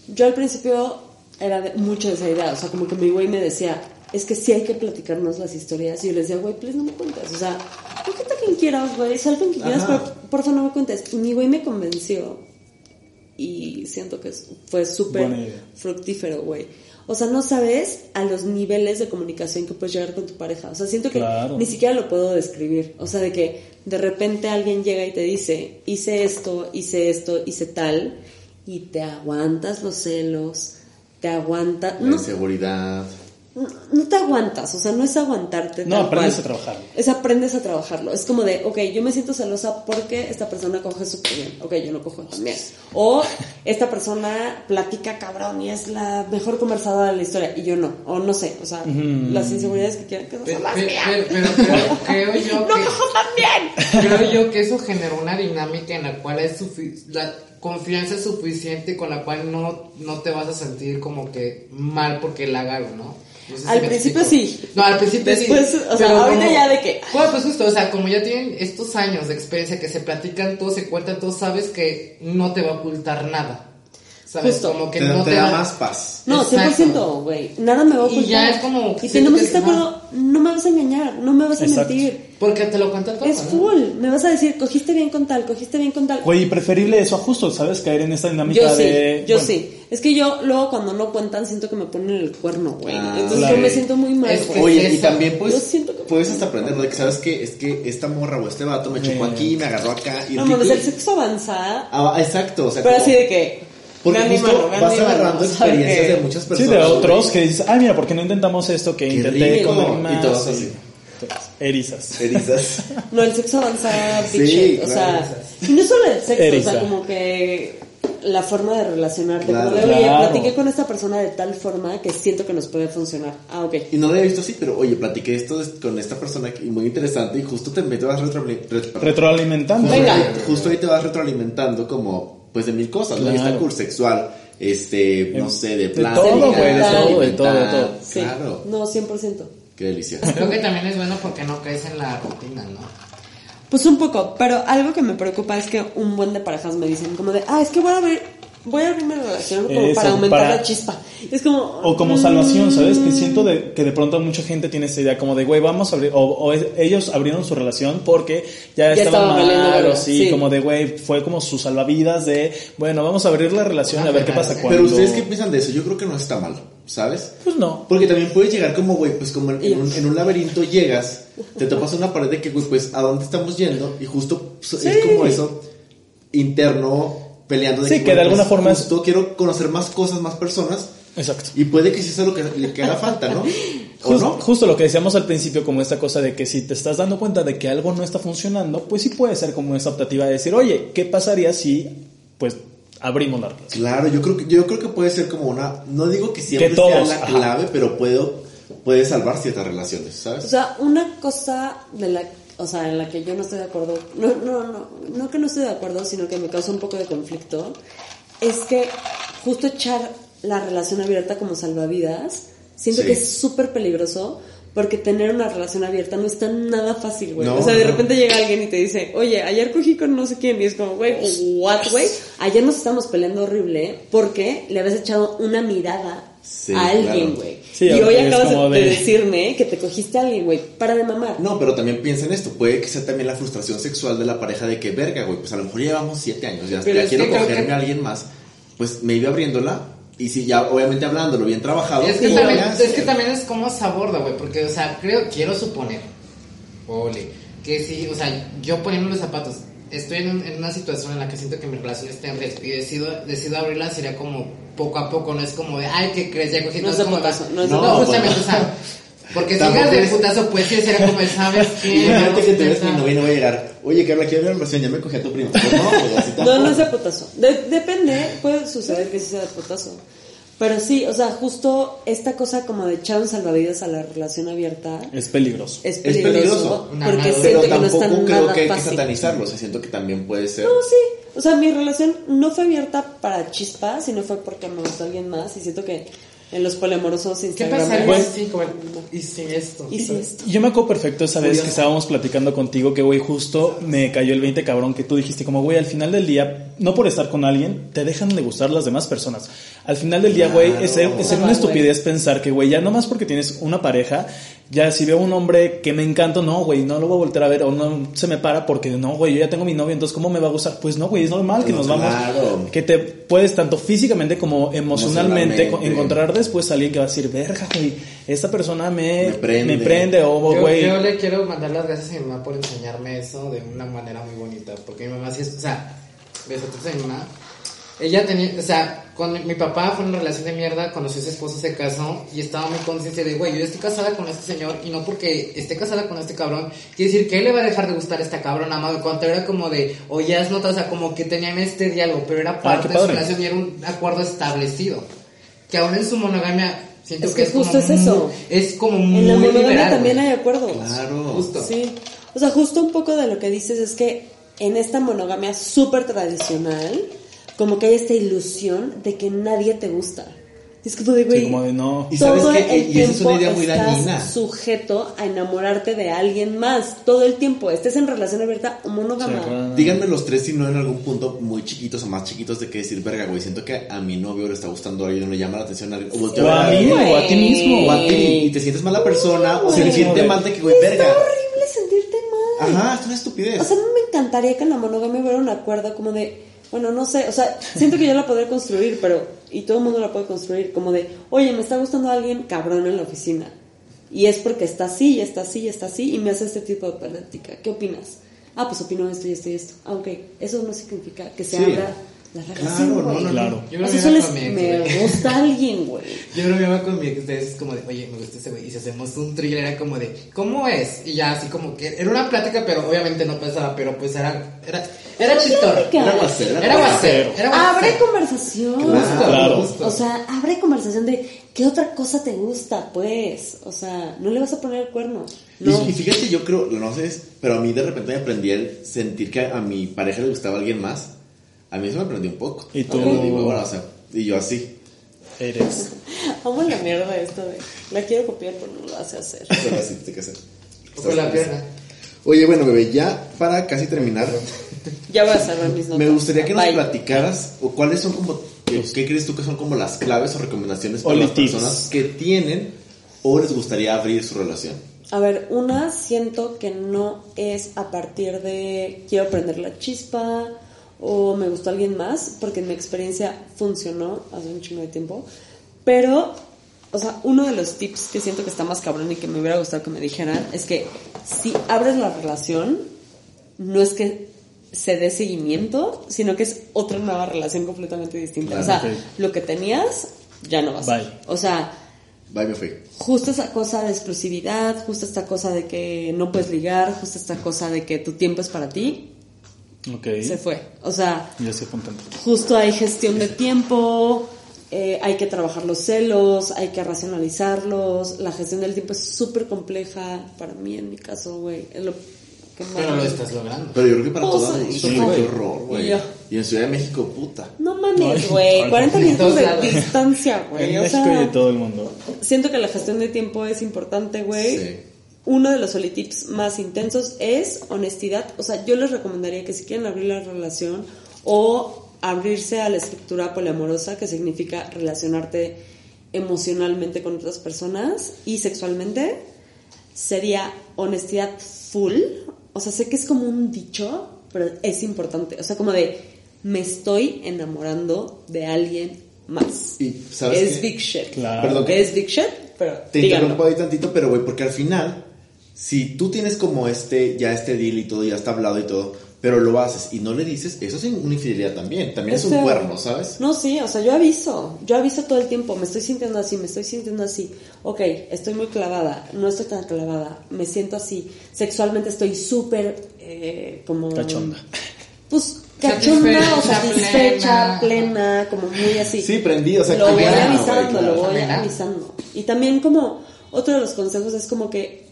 Yo al principio era de, mucho de esa idea, o sea, como que mi güey me decía, es que sí hay que platicarnos las historias. Y yo le decía, güey, please no me cuentes. O sea, cógete a quien quieras, güey, sal con quien quieras, pero porfa no me cuentes. Y mi güey me convenció. Y siento que fue súper fructífero, güey. O sea, no sabes a los niveles de comunicación que puedes llegar con tu pareja. O sea, siento que Claro. ni siquiera lo puedo describir. O sea, de que de repente alguien llega y te dice, hice esto, hice esto, hice tal, y te aguantas los celos, te aguantas... La No, inseguridad. no, no te aguantas, o sea, no es aguantarte. No, aprendes cual. a trabajarlo. Es aprendes a trabajarlo. Es como de, ok, yo me siento celosa porque esta persona coge súper bien. Ok, yo no cojo también. O esta persona platica cabrón y es la mejor conversadora de la historia y yo no. O no sé, o sea, las inseguridades que quieran que no Pero, las pero, mías. pero- pero creo, creo yo No que cojo tan bien. creo yo que eso generó una dinámica en la cual es la confianza suficiente con la cual no, no te vas a sentir como que mal porque la hago, ¿no? No sé si Al principio explico. sí. No, al principio Después, sí. o sea, ahorita ya de que- Bueno, pues justo, o sea, como ya tienen estos años de experiencia que se platican, todo se cuentan, todo sabes que no te va a ocultar nada. ¿Sabes? Justo. Como que Te, no te te, da más paz. No, Exacto. 100%, güey. Nada me va a Y ocultar. ya es como- Y tenemos que estar es de acuerdo, no me vas a engañar, no me vas a Exacto. mentir. Porque te lo cuentan todo. Es ¿no? full. Me vas a decir, cogiste bien con tal, cogiste bien con tal. Güey, y preferible eso a justo, ¿sabes? Caer en esta dinámica Yo sí, de... yo bueno, sí. Es que yo luego cuando no cuentan siento que me ponen el cuerno, güey. Ah, Entonces claro. yo me siento muy mal. Es que. Oye, y también pues Yo siento que- puedes hasta aprender, ¿no? De que sabes que es que esta morra o este vato me chocó Eh. aquí, me agarró acá y No, el mames, tipo- el sexo avanza. Ah, exacto, o sea, Pero como- así de que. Porque mi justo a vas mi mano, agarrando ¿sabes experiencias de muchas Sí, personas. de güey. otros que dices, ay, mira, ¿por qué no intentamos esto que Qué intenté rico. más? Y todos así. Entonces, Erizas. Erizas. No, el sexo avanza, Sí, bitch. o claro. sea, y no solo el sexo, o Eriza. sea, como que la forma de relacionarte. Claro. como de, oye, Claro. platiqué con esta persona de tal forma que siento que nos puede funcionar. Ah, ok. Y no lo había visto así, pero oye, platiqué esto con esta persona que- y muy interesante y justo te, te vas retroali- retro- Retroalimentando. Venga. Justo ahí te vas retroalimentando como, pues de mil cosas, ¿no? Y Claro. está cool, sexual, este, no sé, de de plática. todo, güey, de todo, de todo, de todo. Sí. Claro. No, 100%. Qué delicia. Creo que también es bueno porque no caes en la rutina, ¿no? Pues un poco, pero algo que me preocupa es que un buen de parejas me dicen como de, ah, es que voy a abrir, voy a abrir mi relación como Eso, para aumentar para- la chispa. Es como... O como mm, salvación, ¿sabes? Que siento de, que de pronto mucha gente tiene esta idea como de, güey, vamos a abrir, o, o es- ellos abrieron su relación porque ya, Ya estaban estaba valiendo mal, o verga, sí, sí. como de, güey, fue como su salvavidas de, bueno, vamos a abrir la relación y a ver qué pasa cuando... Pero ustedes qué piensan de eso? Yo creo que no está mal, ¿sabes? Pues no. Porque también puedes llegar como, güey, pues como en, en un, en un laberinto llegas, te topas una pared de que, güey, pues, ¿a dónde estamos yendo? Y justo pues, Sí. es como eso, interno, peleando de Sí, que de alguna pues, forma es- justo quiero conocer más cosas, más personas, Exacto. y puede que sí sea lo que le que haga falta, ¿no? ¿O no? Justo lo que decíamos al principio, como esta cosa de que si te estás dando cuenta de que algo no está funcionando, pues sí puede ser como esa optativa de decir, oye, ¿qué pasaría si, pues, abrimos la relación? Claro, yo creo que yo creo que puede ser como una, no digo que siempre Que todos, sea la ajá. clave, pero puedo puede salvar ciertas relaciones, O ¿sabes? sea, una cosa de la, o sea, en la que yo no estoy de acuerdo, no, no, no, no que no estoy de acuerdo, sino que me causa un poco de conflicto, es que justo echar la relación abierta como salvavidas, siento Sí. que es súper peligroso Porque tener una relación abierta no está nada fácil, güey. No, o sea, de no. repente llega alguien y te dice, oye, ayer cogí con no sé quién. Y es como, güey, what, güey? Ayer nos estábamos peleando horrible porque le habías echado una mirada Sí, a alguien, claro. güey. Sí, y hoy acabas de, decirme que te cogiste a alguien, güey. Para de mamar. No, pero también piensa en esto. Puede que sea también la frustración sexual de la pareja de que, verga, güey, pues a lo mejor llevamos siete años, ya, quiero cogerme que- a alguien más. Pues me iba abriéndola. Y si ya, obviamente hablándolo, bien trabajado. Es que, también, es que también es como se aborda, güey, porque, o sea, creo, quiero suponer, ole, que si, o sea, yo poniendo los zapatos, estoy en, un- en una situación en la que siento que mi relación está en riesgo y decido, decido abrirla, sería como poco a poco, no es como de, ay, ¿qué crees? Ya cogí No como putazo, no no, putazo. justamente, o sea, porque si digas de es- putazo, pues sí, sería como, ¿sabes qué? Imagínate que te ves mi novia y no va a llegar. Oye, Carla, quiero ver una relación, ya me cogí a tu primo. Pues no, así No, no es de putazo. De- depende, puede suceder que sí sea de putazo. Pero sí, o sea, justo esta cosa como de echar un salvavidas a la relación abierta Es peligroso. es Es peligroso. peligroso. No, porque no, Pero siento que no tampoco está creo nada que hay que satanizarlo. O sea, siento que también puede ser. No, sí. O sea, mi relación no fue abierta para chispas, sino fue porque me gustó alguien más. Y siento que en los poliamorosos ¿Qué Instagram. pasaría Bueno. si, como, y si esto? Y si esto. Yo me acuerdo perfecto esa vez Curioso. que estábamos platicando contigo que, güey, justo me cayó el 20 cabrón que tú dijiste como, güey, al final del día, no por estar con alguien, te dejan de gustar las demás personas. Al final del día, güey, Claro. es, ser- es una estupidez pensar que, güey, ya nomás porque tienes una pareja, ya si veo un hombre que me encanta, no, güey, no lo voy a volver a ver o no se me para porque, no, güey, yo ya tengo mi novio, entonces, ¿cómo me va a gustar? Pues no, güey, es normal que No, nos vamos, claro. que te puedes tanto físicamente como emocionalmente, Emocionalmente. encontrar después a alguien que va a decir, verga, güey, esta persona me, Me prende. me prende o, Yo, güey. yo le quiero mandar las gracias a mi mamá por enseñarme eso de una manera muy bonita. Porque mi mamá sí es, o sea, besotes a mi mamá. Ella tenía, o sea, con mi papá fue una relación de mierda, conoció a su esposo, se casó y estaba muy consciente de, güey, yo ya estoy casada con este señor y no porque esté casada con este cabrón, quiere decir que él le va a dejar de gustar a esta cabrona, más cuanto era como de, o ya es nota, o sea, como que tenían este diálogo, pero era parte qué de su relación y era un acuerdo establecido. Que aún en su monogamia, siento Es que, que es como justo es eso. muy- es como muy En la monogamia liberal, también hay acuerdos. Claro. Justo. Sí. O sea, justo un poco de lo que dices es que en esta monogamia súper tradicional, como que hay esta ilusión de que nadie te gusta. Es como de, Sí, güey, como de no. Y sabes todo que- el y esa es una tiempo idea muy estás dañina. sujeto a enamorarte de alguien más. Todo el tiempo. Estés en relación abierta o monógama. Díganme los tres si no en algún punto muy chiquitos o más chiquitos de que decir, verga, güey, siento que a mi novio le está gustando a alguien, o le llama la atención a alguien, o volteo O a ver mí, o a ti mismo. o a ti, y te sientes mala persona, o se siente mal de que, güey, Está verga. horrible sentirte mal. Ajá, es una estupidez. O sea, no me encantaría que en la monogamia hubiera un acuerdo como de, bueno, no sé, o sea, siento que yo la podría construir, pero, y todo el mundo la puede construir, como de, oye, me está gustando alguien cabrón en la oficina. Y es porque está así, y está así, y está así, y me hace este tipo de plática. ¿Qué opinas? Ah, pues opino esto y esto y esto. Ah, ok. Eso no significa que se Sí. abra relación, Claro, no, no, no. Claro. Yo O creo sea, que solo iba es, con mi ex, me güey. gusta alguien, güey. Yo creo que iba con mi ex, ustedes es como de, oye, me gusta ese güey. Y si hacemos un thriller era como de, ¿cómo es? Y ya así como que, era una plática, pero obviamente no pensaba, pero pues era, era, era plática. Era guacero, Era guacero. Era Abre guacero. conversación. Claro. Claro. Justo. O sea, abre conversación de qué otra cosa te gusta, pues. O sea, no le vas a poner el cuerno. Y- No. Y, fíjate, yo creo, no sé, pero a mí de repente me aprendí el sentir que a mi pareja le gustaba alguien más. A mí eso me aprendió un poco. Y tú- Pero digo, bueno, o sea, y yo así. Eres. Amo la mierda esta de. La quiero copiar, pero no lo hace hacer. Pero así tiene que. Con la pierna. Oye, bueno, bebé, ya para casi terminar, Ya voy a cerrar mis notas. me gustaría que nos Bye. platicaras o cuáles son como, qué, qué crees tú que son como las claves o recomendaciones para las tips. personas que tienen o les gustaría abrir su relación. A ver, una siento que no es a partir de quiero prender la chispa o me gustó alguien más, porque en mi experiencia funcionó hace un chingo de tiempo. Pero, o sea, uno de los tips que siento que está más cabrón y que me hubiera gustado que me dijeran es que si abres la relación, no es que se dé seguimiento, sino que es otra nueva relación completamente distinta. o sea, lo que tenías ya no va a ser. Bye. O sea, Bye, me fui. justo esa cosa de exclusividad, justo esta cosa de que no puedes ligar, justo esta cosa de que tu tiempo es para ti, Se fue. O sea, Ya estoy apuntando. justo hay gestión de tiempo, eh, hay que trabajar los celos, hay que racionalizarlos, la gestión del tiempo es súper compleja, para mí en mi caso, güey, es lo que más... Pero lo estás logrando. Pero yo creo que para Pues, sí, güey, qué güey. horror, güey. Y en Ciudad de México, puta. No mames, güey. en 40 todos minutos de distancia, güey. En O México y de todo el mundo. siento que la gestión de tiempo es importante, güey. Sí. Uno de los solitips más intensos es honestidad. O sea, yo les recomendaría que si quieren abrir la relación o abrirse a la estructura poliamorosa, que significa relacionarte emocionalmente con otras personas y sexualmente, sería honestidad full. O sea, sé que es como un dicho, pero es importante. O sea, como de, me estoy enamorando de alguien más. Y, ¿sabes es qué? big shit. Claro. Perdón, Es big shit, pero Te díganlo. interrumpo ahí tantito, pero güey, porque al final, si tú tienes como este, ya este deal y todo, ya está hablado y todo, pero lo haces y no le dices, eso es una infidelidad también, también es, un cuerno, ¿sabes? No, sí, o sea, yo aviso, yo aviso todo el tiempo, me estoy sintiendo así, me estoy sintiendo así, ok, estoy muy clavada, no estoy tan clavada, me siento así, sexualmente estoy súper eh, como... Cachonda. Pues cachonda o Satisfecha, satisfecha, plena. plena, como muy así. Sí, prendí, o sea, lo que voy avisando, lo voy avisando. Y también como otro de los consejos es como que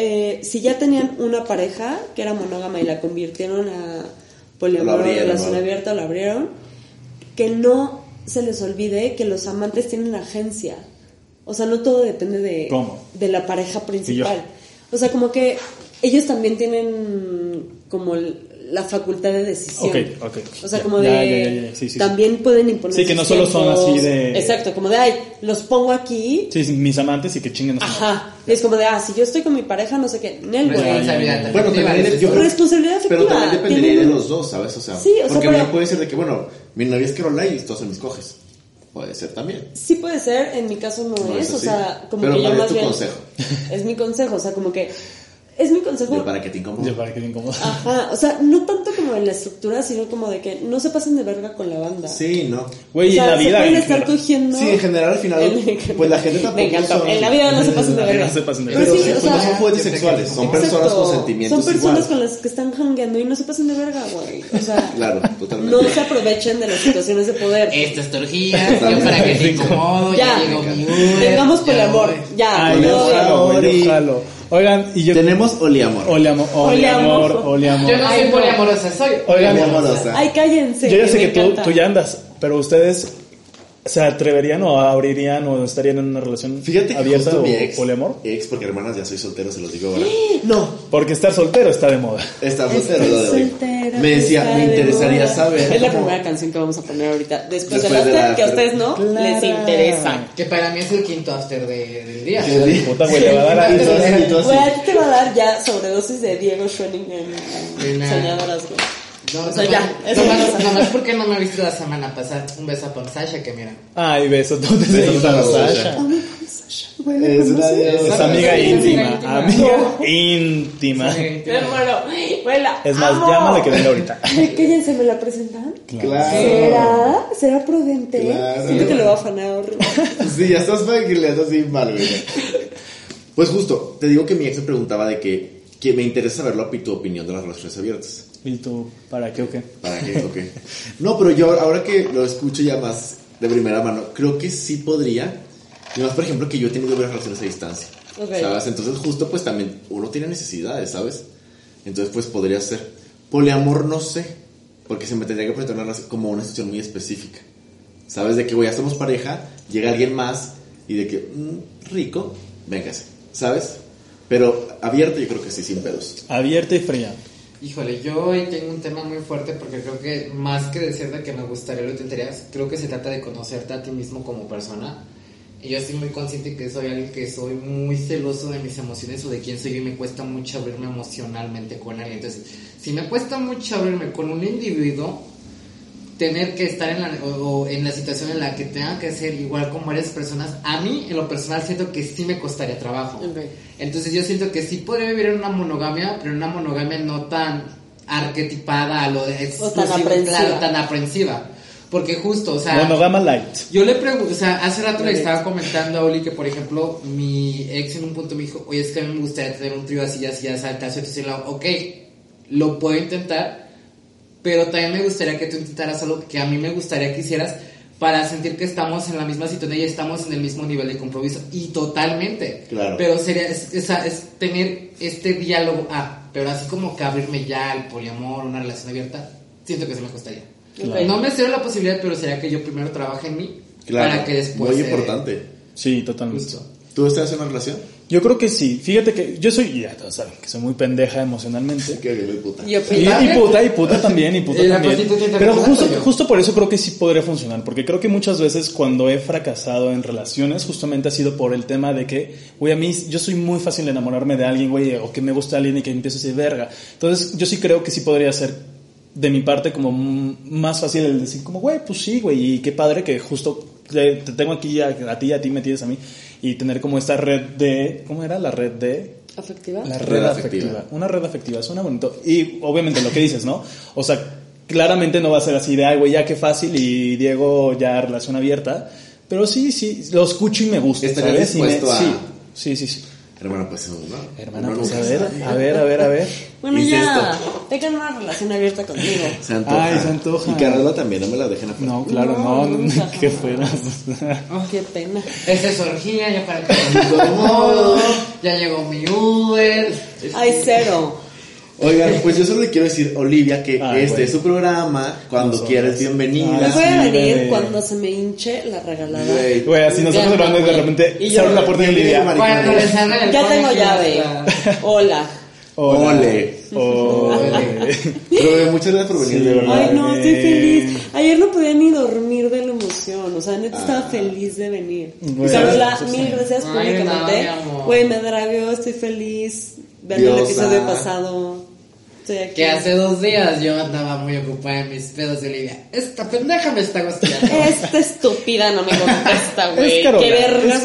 eh, si ya tenían una pareja que era monógama y la convirtieron a poliamor, relación ¿no? abierta, la abrieron, que no se les olvide que los amantes tienen agencia. O sea, no todo depende de, ¿Cómo? de la pareja principal. O sea, como que ellos también tienen como el- la facultad de decisión. Ok, ok. O sea, Ya, como de... ya, ya. Sí, sí, sí. también pueden imponer Sí, que no solo son así de- Exacto, como de, ay, los pongo aquí. Sí, sí, mis amantes y que chinguen. Ajá. Y es como de, ah, si yo estoy con mi pareja, no sé qué. Nel, güey. Responsabilidad Bueno, también yo Responsabilidad afectiva. Pero también dependería de los dos, ¿sabes? O sea, Sí, o sea, porque pero- puede ser de que, bueno, mi novia es Carola y todos son mis coges. Puede ser también. Sí puede ser, en mi caso no, No es, es o sea, como Pero que yo ¿cuál es más tu bien... consejo? Es mi consejo, o sea, como que... Es mi consejo... Yo para que te incomode. Ya para que te incomoda. Ajá, o sea, no tanto como en la estructura, sino como de que no se pasen de verga con la banda. Sí, no. Güey, o sea, en la se vida. pueden en estar cogiendo... Sí, en general al final, pues la gente tampoco Me encantó. son- En la vida no se pasen de verga. No se pasen de Pero verga. sí, sí, o pues sea, no son juguetes sexuales, son Exacto. personas con sentimientos Son personas igual. con las que están jangueando y no se pasen de verga, güey. O sea, Claro, totalmente. no se aprovechen de las situaciones de poder. Esta es tu orgía, yo para que te incomodo, Ya. ya llegó mi Uber, Tengamos por el amor. Ya, Ay, no, jalo, Oigan, y yo. Tenemos oliamor. Oleamor, oleamor, Oleamor. oleamor. Yo no soy poliamorosa, soy Oigan, Poliamorosa. Ay, cállense. Yo ya sé que tú, tú ya andas, pero ustedes se atreverían o abrirían o estarían en una relación Fíjate que abierta justo o mi ex, poliamor. ex, porque hermanas ya soy soltero, se los digo ahora. No, Porque estar soltero está de moda. está soltero Estoy lo de hoy. soltera, Me decía, está me de interesaría moda. saber. Es la cómo- primera canción que vamos a poner ahorita. Después, Después del de after, la que a ustedes no les interesa. Que para mí es el quinto after de- del día. Puta, güey, le va a dar Y tú a- así, y tú así. Güey, a ti te va a dar ya sobredosis de Diego Schwenning en, en. Soñadoras, güey. No, O sea, no, ya, no, eso nomás, pasa. nomás porque no me he visto la semana pasada. Un beso a Sasha que mira. Ay, beso, ¿dónde se Besos gusta a Sasha. Es una. Es amiga íntima, íntima. amiga íntima. La Es más, amo. llámale que venga ahorita. Ay, Cállense, ¿me la presentan? Claro. ¿Será? ¿Será prudente? Claro. Siento que lo va a afanar horrible. Sí, ya estás fangileando así mal, güey. Pues justo, te digo que mi ex me preguntaba de que, que me interesa saber tu opinión de las relaciones abiertas. ¿Y tú, para qué o qué? ¿Para qué? Ok. No, pero yo ahora que lo escucho ya más de primera mano, creo que sí podría. Y más, por ejemplo, que yo he tenido varias relaciones a distancia. ¿Sabes? Entonces, justo pues también uno tiene necesidades, ¿sabes? Entonces, pues podría ser. Poliamor no sé, porque se me tendría que presentar una relación- como una situación muy específica. ¿Sabes? De que, güey, ya somos pareja, llega alguien más y de que, mm, rico, véngase. ¿Sabes? Pero abierto yo creo que sí, sin pedos. Abierta y fría. Híjole, yo hoy tengo un tema muy fuerte porque creo que más que decir de que me gustaría lo intentarías, creo que se trata de conocerte a ti mismo como persona. Y yo estoy muy consciente que soy alguien que soy muy celoso de mis emociones o de quién soy y me cuesta mucho abrirme emocionalmente con alguien. Entonces, si me cuesta mucho abrirme con un individuo, tener que estar en la, o, o en la situación en la que tenga que ser igual con varias personas, a mí en lo personal siento que sí me costaría trabajo. Entonces yo siento que sí podría vivir en una monogamia, pero en una monogamia no tan arquetipada a lo de tan aprensiva. claro, tan aprensiva. Porque justo, o sea, Monogama light. yo le pregunto, o sea, hace rato le estaba comentando a Oli que, por ejemplo, mi ex en un punto me dijo, oye, es que a mí me gustaría tener un trío así, así, así, así, así, así, ok, lo puedo intentar, pero también me gustaría que tú intentaras algo que a mí me gustaría que hicieras para sentir que estamos en la misma situación y estamos en el mismo nivel de compromiso. Y totalmente. Claro. Pero sería, es, es- es tener este diálogo, ah, pero así como que abrirme ya al poliamor, una relación abierta, siento que se me costaría. Ok. No me cierro la posibilidad, pero sería que yo primero trabaje en mí Claro, para que después. muy eh, importante. Sí, totalmente. Justo. ¿Tú estás en una relación? Yo creo que sí. Fíjate que yo soy, ya todos saben, que soy muy pendeja emocionalmente. Que puta. Yo Y, y puta, y puta también, y puta Y también. Pero justo, justo por eso creo que sí podría funcionar, porque creo que muchas veces cuando he fracasado en relaciones, justamente ha sido por el tema de que, güey, a mí, yo soy muy fácil de enamorarme de alguien, güey, o que me gusta alguien y que empiezo a decir verga. Entonces, yo sí creo que sí podría ser de mi parte como mm, más fácil el decir como, güey, pues sí, güey, y qué padre que justo te, te tengo aquí a, a ti y a ti me tienes a mí, y tener como esta red de, ¿cómo era? La red de... ¿Afectiva? La Red red afectiva. afectiva. Una red afectiva, suena bonito. Y obviamente lo que dices, ¿no? O sea, claramente no va a ser así de, ay, güey, ya qué fácil y Diego ya relación abierta. Pero sí, sí, lo escucho y me gusta, ¿Estarías ¿sabes? Y me- dispuesto a- Sí, sí, sí. sí. Hermano, pues no. Hermana, pues a nunca ver, sabe. a ver, a ver, a ver. Bueno, ya. Tengan una relación abierta conmigo. Se antoja. Ay, se antoja. Y Carola también, no me la dejen afuera. No, claro, No, no, nunca. que fuera. Qué pena. Esa es orgía, ya para que me acomodo, ya llegó mi Uber. Ay, cero. Oigan, pues yo solo le quiero decir, Olivia, que Ay, este güey. es su programa. Cuando Nosotros. quieras, bienvenida. Me voy a sí, venir bebé. cuando se me hinche la regalada. Güey. Güey, así nosotros Ya, hablando y de repente Y se yo- abre la puerta de Olivia. El Ya tengo llave. Hola. Hola. Ole. Ole. Pero muchas gracias por venir, Sí. de verdad. Ay, no, estoy feliz. Ayer no podía ni dormir de la emoción. O sea, neta estaba feliz de venir. Eso sí. mil gracias públicamente. no. Güey, me dragueó, estoy feliz. Vean el episodio pasado. Estoy aquí. Que hace dos días yo andaba muy ocupada en mis pedos de Olivia. Esta pendeja me está gosteando. Esta estúpida no me contesta, güey. Qué vergas.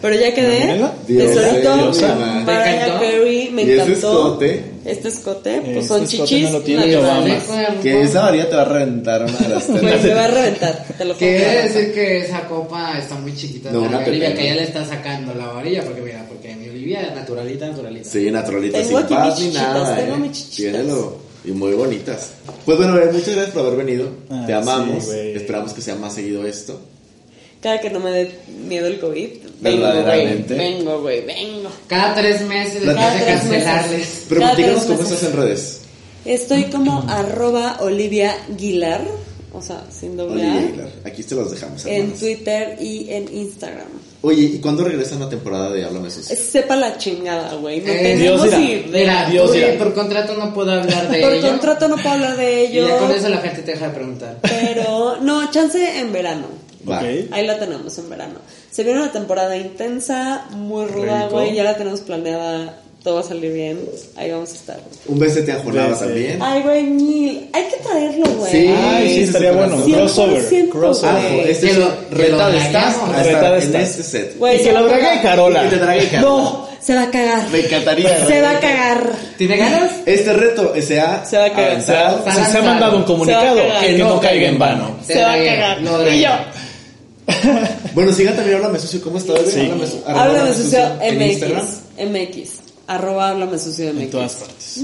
Pero ya quedé. Tesorito. Mariah ¿Te encantó? Carey, me ¿Y encantó. escote? Este escote, pues Este son escote chichis no lo tiene naturales. Obama. Que esa varilla te va a reventar una de las Güey, tetas. me va a reventar, te lo Quiere decir que esa copa está muy chiquita No, Olivia, pequeña. que ella le está sacando la varilla, porque mira, porque mi Olivia naturalita, naturalita. Sí, naturalita, Tengo sin aquí paz ni chichitas, nada. tengo eh. mis chichitas. Tírenlo. Y muy bonitas. Pues bueno, Bebé, muchas gracias por haber venido. Ah, Te amamos. sí. Esperamos que sea más seguido esto. Cada que no me dé miedo el COVID, vengo, güey. Verdaderamente. Vengo, güey, vengo. Cada tres meses de Cada tres cancelarles. meses. Pero platícanos cómo estás en redes. Estoy como arroba Olivia Guilar, o sea, sin doble A. Aquí te los dejamos, en. Twitter y en Instagram. Oye, ¿y cuándo regresa una temporada de Háblame Sucio? Sepa la chingada, güey. No Eh, tenemos Dios idea. Mira, Dios dirá. por contrato no puedo hablar de Por ello. contrato no puedo hablar de Y ya con eso la gente te deja de preguntar. Pero, no, chance en verano. Va. Ok. Ahí la tenemos en verano. Se viene una temporada intensa, muy ruda, güey. Ya la tenemos planeada. Todo va a salir bien. Ahí vamos a estar. Un besete a Besete. también. Ay, güey, mil. Hay que traerlo, güey. Sí. Ay, sí, estaría bueno. 100%, Crossover. Crossover. Güey. este Que es lo- un que reta de estás Reta en estás. este set. Güey, Y se que lo trague. Carola. Y que te trague Carola. No, se va a cagar. Me encantaría. Se va a cagar. ¿Tiene ganas? Este reto se ha Se va a cagar. Se, ha- se ha mandado un comunicado que no caiga en vano. Se va a cagar. Y yo. Bueno, sigan también Háblame Sucio. ¿Cómo está? bebé? Sí. Háblame Instagram. MX. MX. Arroba háblame sucio En MX. todas partes.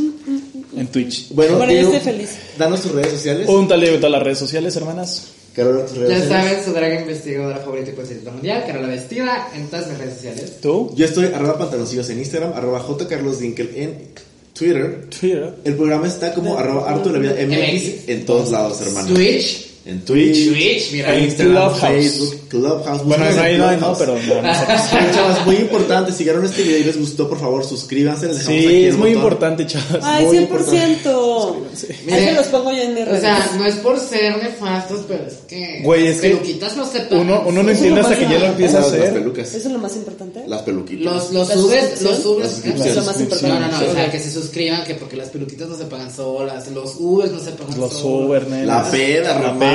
En Twitch. Bueno, Bueno, yo estoy feliz. Danos tus redes sociales. Un taleo de todas las redes sociales, hermanas. Carola, tus redes Ya sociales. saben, su drag investigadora favorita y concierto mundial, Carola Vestida, en todas mis redes sociales. ¿Tú? Yo estoy arroba pantaloncillos en Instagram, arroba jcarlosdinkel en Twitter. Twitter. El programa está como arroba Arturo La Vida MX en todos lados, hermano. Twitch. En Twitch, Twitch, mira. en Instagram, Clubhouse. Facebook, Clubhouse. Bueno, no hay, no, pero no, no sé. Chavas, muy importante, si vieron este video y les gustó, por favor, suscríbanse. Les aquí Sí, es muy botón. importante, chavas. Ay, Muy 100%. Ahí se los pongo yo en mi O redes. sea, no es por ser nefastos, pero es que. Güey, es que peluquitas no se. Uno, uno no Eso entiende hasta que ya lo empieza a Las, las hacer. pelucas, Eso es lo más importante. las peluquitas. Los, los los subes. Suscripción. Es lo más No, importante. no, no, o sea, que se suscriban, que porque las peluquitas no se pagan solas, los Ubers no se pagan Los solos. Uber. La peda, La Román.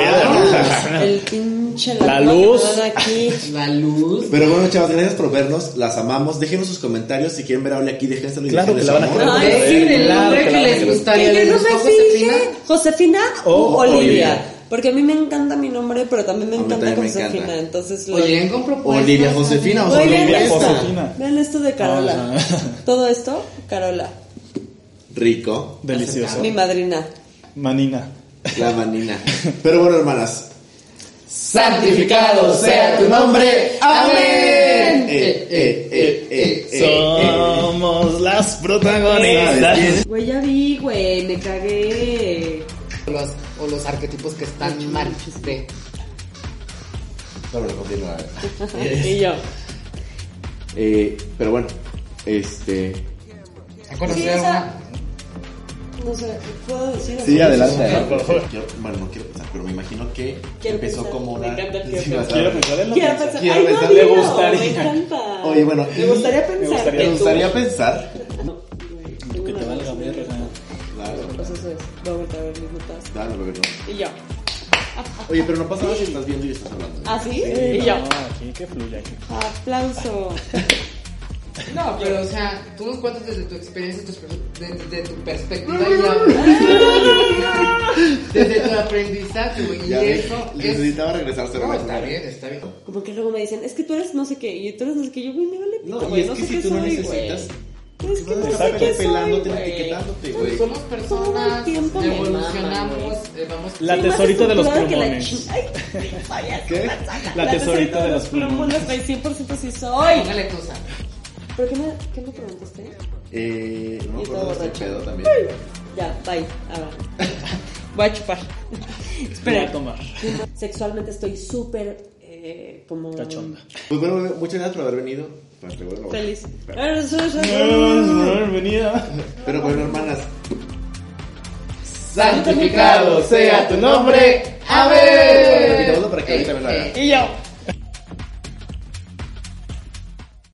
El pinche La luz. me aquí. La luz. Pero bueno, chavas, gracias por vernos, las amamos. Déjenos sus comentarios si quieren ver a Ole aquí, déjenselo Claro que la van a querer. Ay. Dejen el nombre que les gustaría. Que ¿Les no me Josefina? fije. Josefina O o Olivia. Olivia. Porque a mí me encanta mi nombre, pero también me encanta también me Josefina. encanta. Entonces, lo- Oye, con propuestas. Olivia Josefina o Olivia. Josefina. Vean esto de Carola. Todo esto, Carola. Rico, Delicioso. Mi madrina. Manina. La manina. Pero bueno, hermanas, Santificado sea tu nombre. Amén. Eh, eh, eh, eh, eh, Somos las protagonistas. Güey, ya vi, güey, me cagué. los, o los arquetipos que están mal de No, pero continúa. y yo. Eh, pero bueno, este. ¿A conocer Sí, o sea, una? No sé, ¿puedo decir? Sí, adelante. Por favor. Quiero- bueno, no quiero pensar, pero me imagino que Quiero empezó pensar. como Me una. encanta el quiero Sí, pensar. vas a Quiero ver. pensar en la Quiero pensar. Quiero Ay, no, pensar. Le dilo, gustaría. Me encanta. Oye, bueno, Me gustaría pensar. gustaría- que Me tú- gustaría pensar. No, güey, tengo Que te valga cosa. verga. Claro, Pues eso es. Voy a volver a ver mis notas. claro, bebé, no. Y yo. Oye, pero no pasa nada si estás viendo y estás hablando. ¿Ah, sí? Sí, y no, yo. aquí que fluya. aquí. Aplauso. No, pero o sea, tú nos cuentas desde tu experiencia, tu, desde, desde tu perspectiva y ya. desde tu aprendizaje, güey. Y Ya ves, eso es. necesitaba regresarse No, está bien, está bien. Como que luego me dicen, es que tú eres no sé qué, y tú eres no sé qué. Yo, güey, me vale pito, No, y güey, es no que sé si qué tú no necesitas. güey. Es que no sé Exacto. qué soy, pelándote, güey. etiquetándote, güey. Somos Todo personas, el tiempo me evolucionamos, eh, vamos. La tesorita de los plumones. Ay, vaya, ¿Qué? La tesorita de los plumones. güey, 100% sí soy. Póngale tusa. ¿Pero qué me, qué me preguntaste? Eh, no de este borracho. pedo también. Ya, bye. Ahora. Voy a chupar. Voy a Espera. tomar. Sexualmente estoy súper eh, como... Cachonda. Pues bueno, muchas gracias por haber venido. Pues, bueno, no. Feliz. Bienvenida. Pero bueno, hermanas. Santificado sea tu nombre. Amén. Repitamos para que ahorita me lo haga. Y yo.